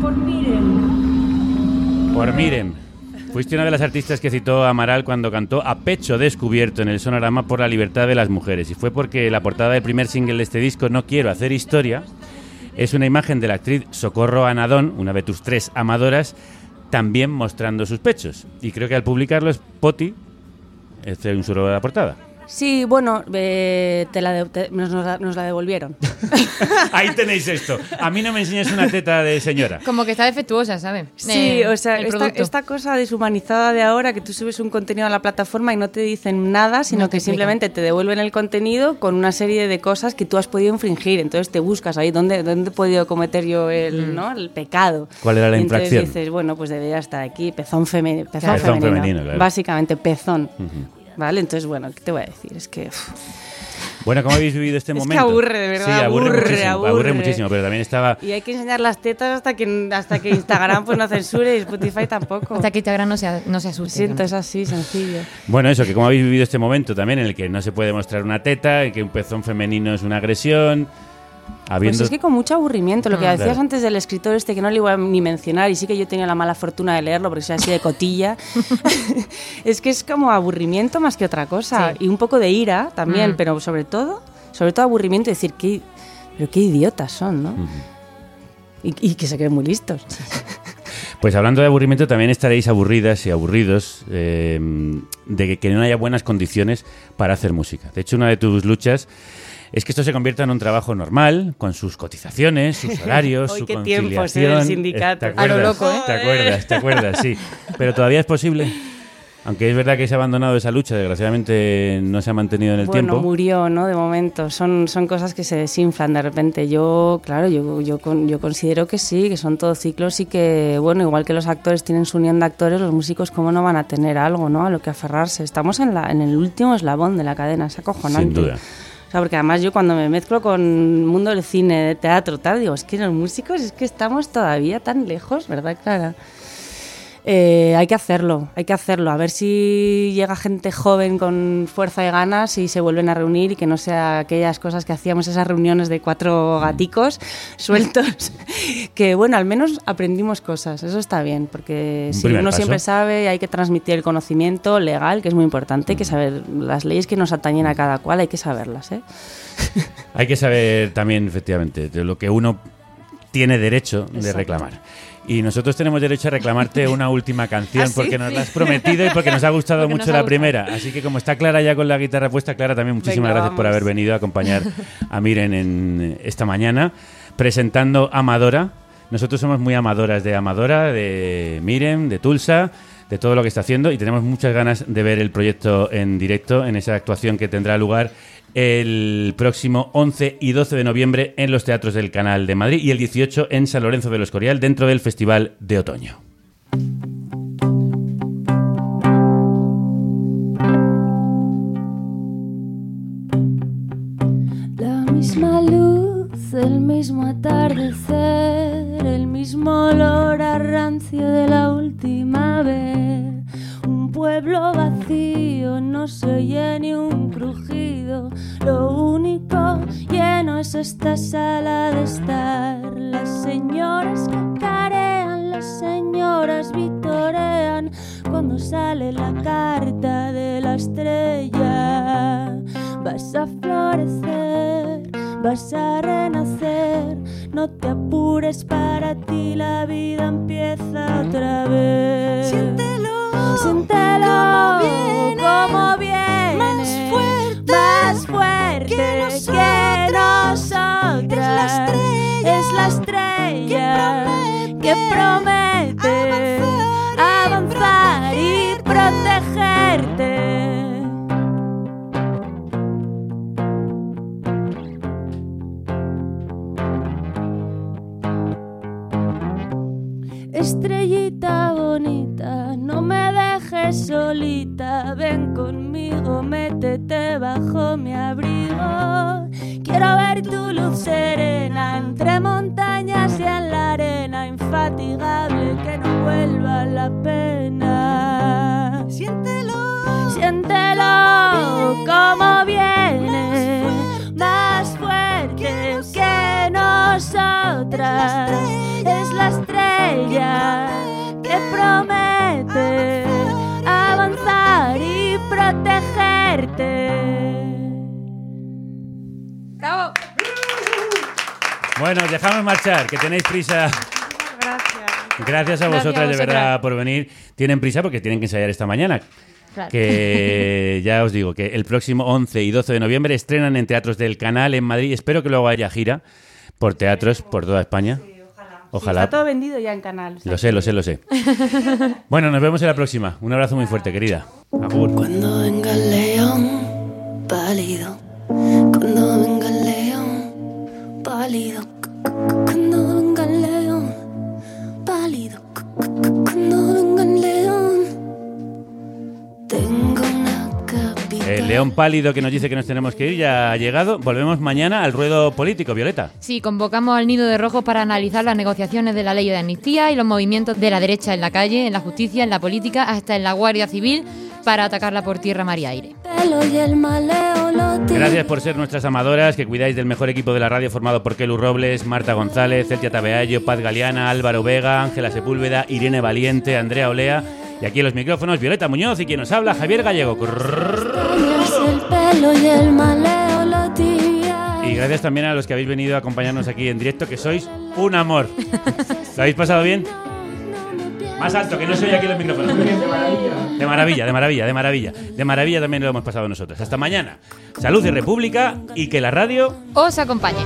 por Miren. por Miren. Fuiste una de las artistas que citó Amaral cuando cantó A Pecho Descubierto en el Sonorama por la libertad de las mujeres. Y fue porque la portada del primer single de este disco, No Quiero Hacer Historia, es una imagen de la actriz Socorro Anadón, una de tus tres amadoras, también mostrando sus pechos. Y creo que al publicarlo es Poti, este es un suro de la portada. Sí, bueno, eh, te la de- te- nos, nos la, nos la devolvieron. *laughs* Ahí tenéis esto. A mí no me enseñes una teta de señora. Como que está defectuosa, ¿sabes? Sí, Eh, o sea, esta, cosa deshumanizada de ahora, que tú subes un contenido a la plataforma y no te dicen nada, sino No que explican. simplemente te devuelven el contenido con una serie de cosas que tú has podido infringir. Entonces te buscas ahí dónde, dónde he podido cometer yo el, ¿no? el pecado. ¿Cuál era la Y entonces infracción? dices, bueno, pues debería estar aquí, pezón, feme- pezón Claro. Pezón femenino. femenino, claro. Básicamente, pezón. ¿Vale? Entonces, bueno, ¿qué te voy a decir? Es que... uf, Bueno, ¿cómo habéis vivido este *laughs* Es que momento? aburre, de verdad, Sí, aburre, aburre, muchísimo, aburre aburre. muchísimo, pero también estaba... Y hay que enseñar las tetas hasta que, hasta que Instagram pues no censure y Spotify tampoco. Hasta que Instagram no se, no se asuste. Siento, es así, sencillo. Bueno, eso, que cómo habéis vivido este momento también en el que no se puede mostrar una teta, en que un pezón femenino es una agresión, habiendo... Pues es que con mucho aburrimiento, lo que Mm. decías Claro. antes del escritor este, que no le iba a ni mencionar, y sí que yo tenía la mala fortuna de leerlo porque soy así de cotilla, *laughs* es que es como aburrimiento más que otra cosa, y un poco de ira también, Mm. pero sobre todo, sobre todo aburrimiento y decir, qué, pero qué idiotas son, ¿no? y, y que se creen muy listos. Pues hablando de aburrimiento, también estaréis aburridas y aburridos eh, de que, que no haya buenas condiciones para hacer música. De hecho, una de tus luchas es que esto se convierta en un trabajo normal, con sus cotizaciones, sus *laughs* horarios, Hoy su qué tiempos, ¿eh? del sindicato. ¿Te A lo acuerdas? loco, ¿eh? ¿Te acuerdas? ¿Te acuerdas? Sí. Pero todavía es posible. Aunque es verdad que se ha abandonado esa lucha, desgraciadamente no se ha mantenido en el bueno, tiempo. murió, ¿no? De momento. Son, son cosas que se desinflan de repente. Yo, claro, yo, yo, yo considero que sí, que son todos ciclos y que, bueno, igual que los actores tienen su unión de actores, los músicos, ¿cómo no van a tener algo, ¿no? A lo que aferrarse. Estamos en, la, en el último eslabón de la cadena, es acojonante. Sin duda. Sea, porque además yo cuando me mezclo con el mundo del cine, de teatro, tal, digo, es que los músicos es que estamos todavía tan lejos, ¿verdad, Clara? Eh, hay que hacerlo, hay que hacerlo. A ver si llega gente joven con fuerza y ganas y se vuelven a reunir y que no sea aquellas cosas que hacíamos, esas reuniones de cuatro gaticos sueltos. *laughs* que bueno, al menos aprendimos cosas, eso está bien, porque si uno paso. siempre sabe, hay que transmitir el conocimiento legal, que es muy importante, hay que saber las leyes que nos atañen a cada cual, hay que saberlas. ¿eh? *laughs* Hay que saber también, efectivamente, de lo que uno tiene derecho de reclamar. Y nosotros tenemos derecho a reclamarte *laughs* una última canción ¿Ah, sí? porque nos la has *laughs* prometido y porque nos ha gustado Porque mucho ha la gustado. primera. Así que como está Clara ya con la guitarra puesta, Clara, también muchísimas Venga, gracias por haber venido a acompañar a Miren en esta mañana presentando Amadora. Nosotros somos muy amadoras de Amadora, de Miren, de Tulsa, de todo lo que está haciendo y tenemos muchas ganas de ver el proyecto en directo, en esa actuación que tendrá lugar el próximo 11 y 12 de noviembre en los teatros del Canal de Madrid y el 18 en San Lorenzo de los Escorial dentro del Festival de Otoño. El mismo atardecer, el mismo olor a rancio de la última vez. Un pueblo vacío, no se oye ni un crujido. Lo único lleno es esta sala de estar. Las señoras cacarean, las señoras vitorean cuando sale la carta de la estrella. Vas a florecer, vas a renacer. No te apures para ti, la vida empieza otra vez. Siéntelo, siéntelo, como viene, más fuerte, más fuerte que, nosotras. Es la estrella, que promete, avanzar y protegerte. Estrellita bonita, no me dejes solita, ven conmigo, métete bajo mi abrigo. Quiero ver tu luz serena entre montañas y arena, infatigable que no vuelva la pena. Siéntelo, siéntelo como viene, más fuerte que nosotras. Es la estrella que promete avanzar y protegerte. ¡Bravo! Bueno, os dejamos marchar, que tenéis prisa. Gracias. Gracias a Gracias vosotras a de verdad por venir. Tienen prisa porque tienen que ensayar esta mañana. Claro. Que *laughs* ya os digo que el próximo 11 y 12 de noviembre estrenan en teatros del canal en Madrid. Espero que luego haya gira por teatros por toda España. Ojalá. Está todo vendido ya en canal. Lo sé, lo sé, lo sé. *laughs* Bueno, nos vemos en la próxima. Un abrazo muy fuerte, querida. Agur. Cuando venga el león pálido, cuando venga el león pálido, El león pálido que nos dice que nos tenemos que ir ya ha llegado. Volvemos mañana al ruedo político, Violeta. Sí, convocamos al Nido de Rojos para analizar las negociaciones de la ley de amnistía y los movimientos de la derecha en la calle, en la justicia, en la política, hasta en la Guardia Civil, para atacarla por tierra, mar y aire. Gracias por ser nuestras amadoras, que cuidáis del mejor equipo de la radio formado por Kelu Robles, Marta González, Celtia Tabeallo, Paz Galeana, Álvaro Vega, Ángela Sepúlveda, Irene Valiente, Andrea Olea y aquí en los micrófonos Violeta Muñoz y quien nos habla Javier Gallego. Pelo y el maleo lo tibia. Y gracias también a los que habéis venido a acompañarnos aquí en directo, que sois un amor. ¿Lo habéis pasado bien? Más alto, que no se oye aquí en los micrófonos. De maravilla, de maravilla, de maravilla. De maravilla también lo hemos pasado nosotros. Hasta mañana. Salud y República y que la radio Os acompañe.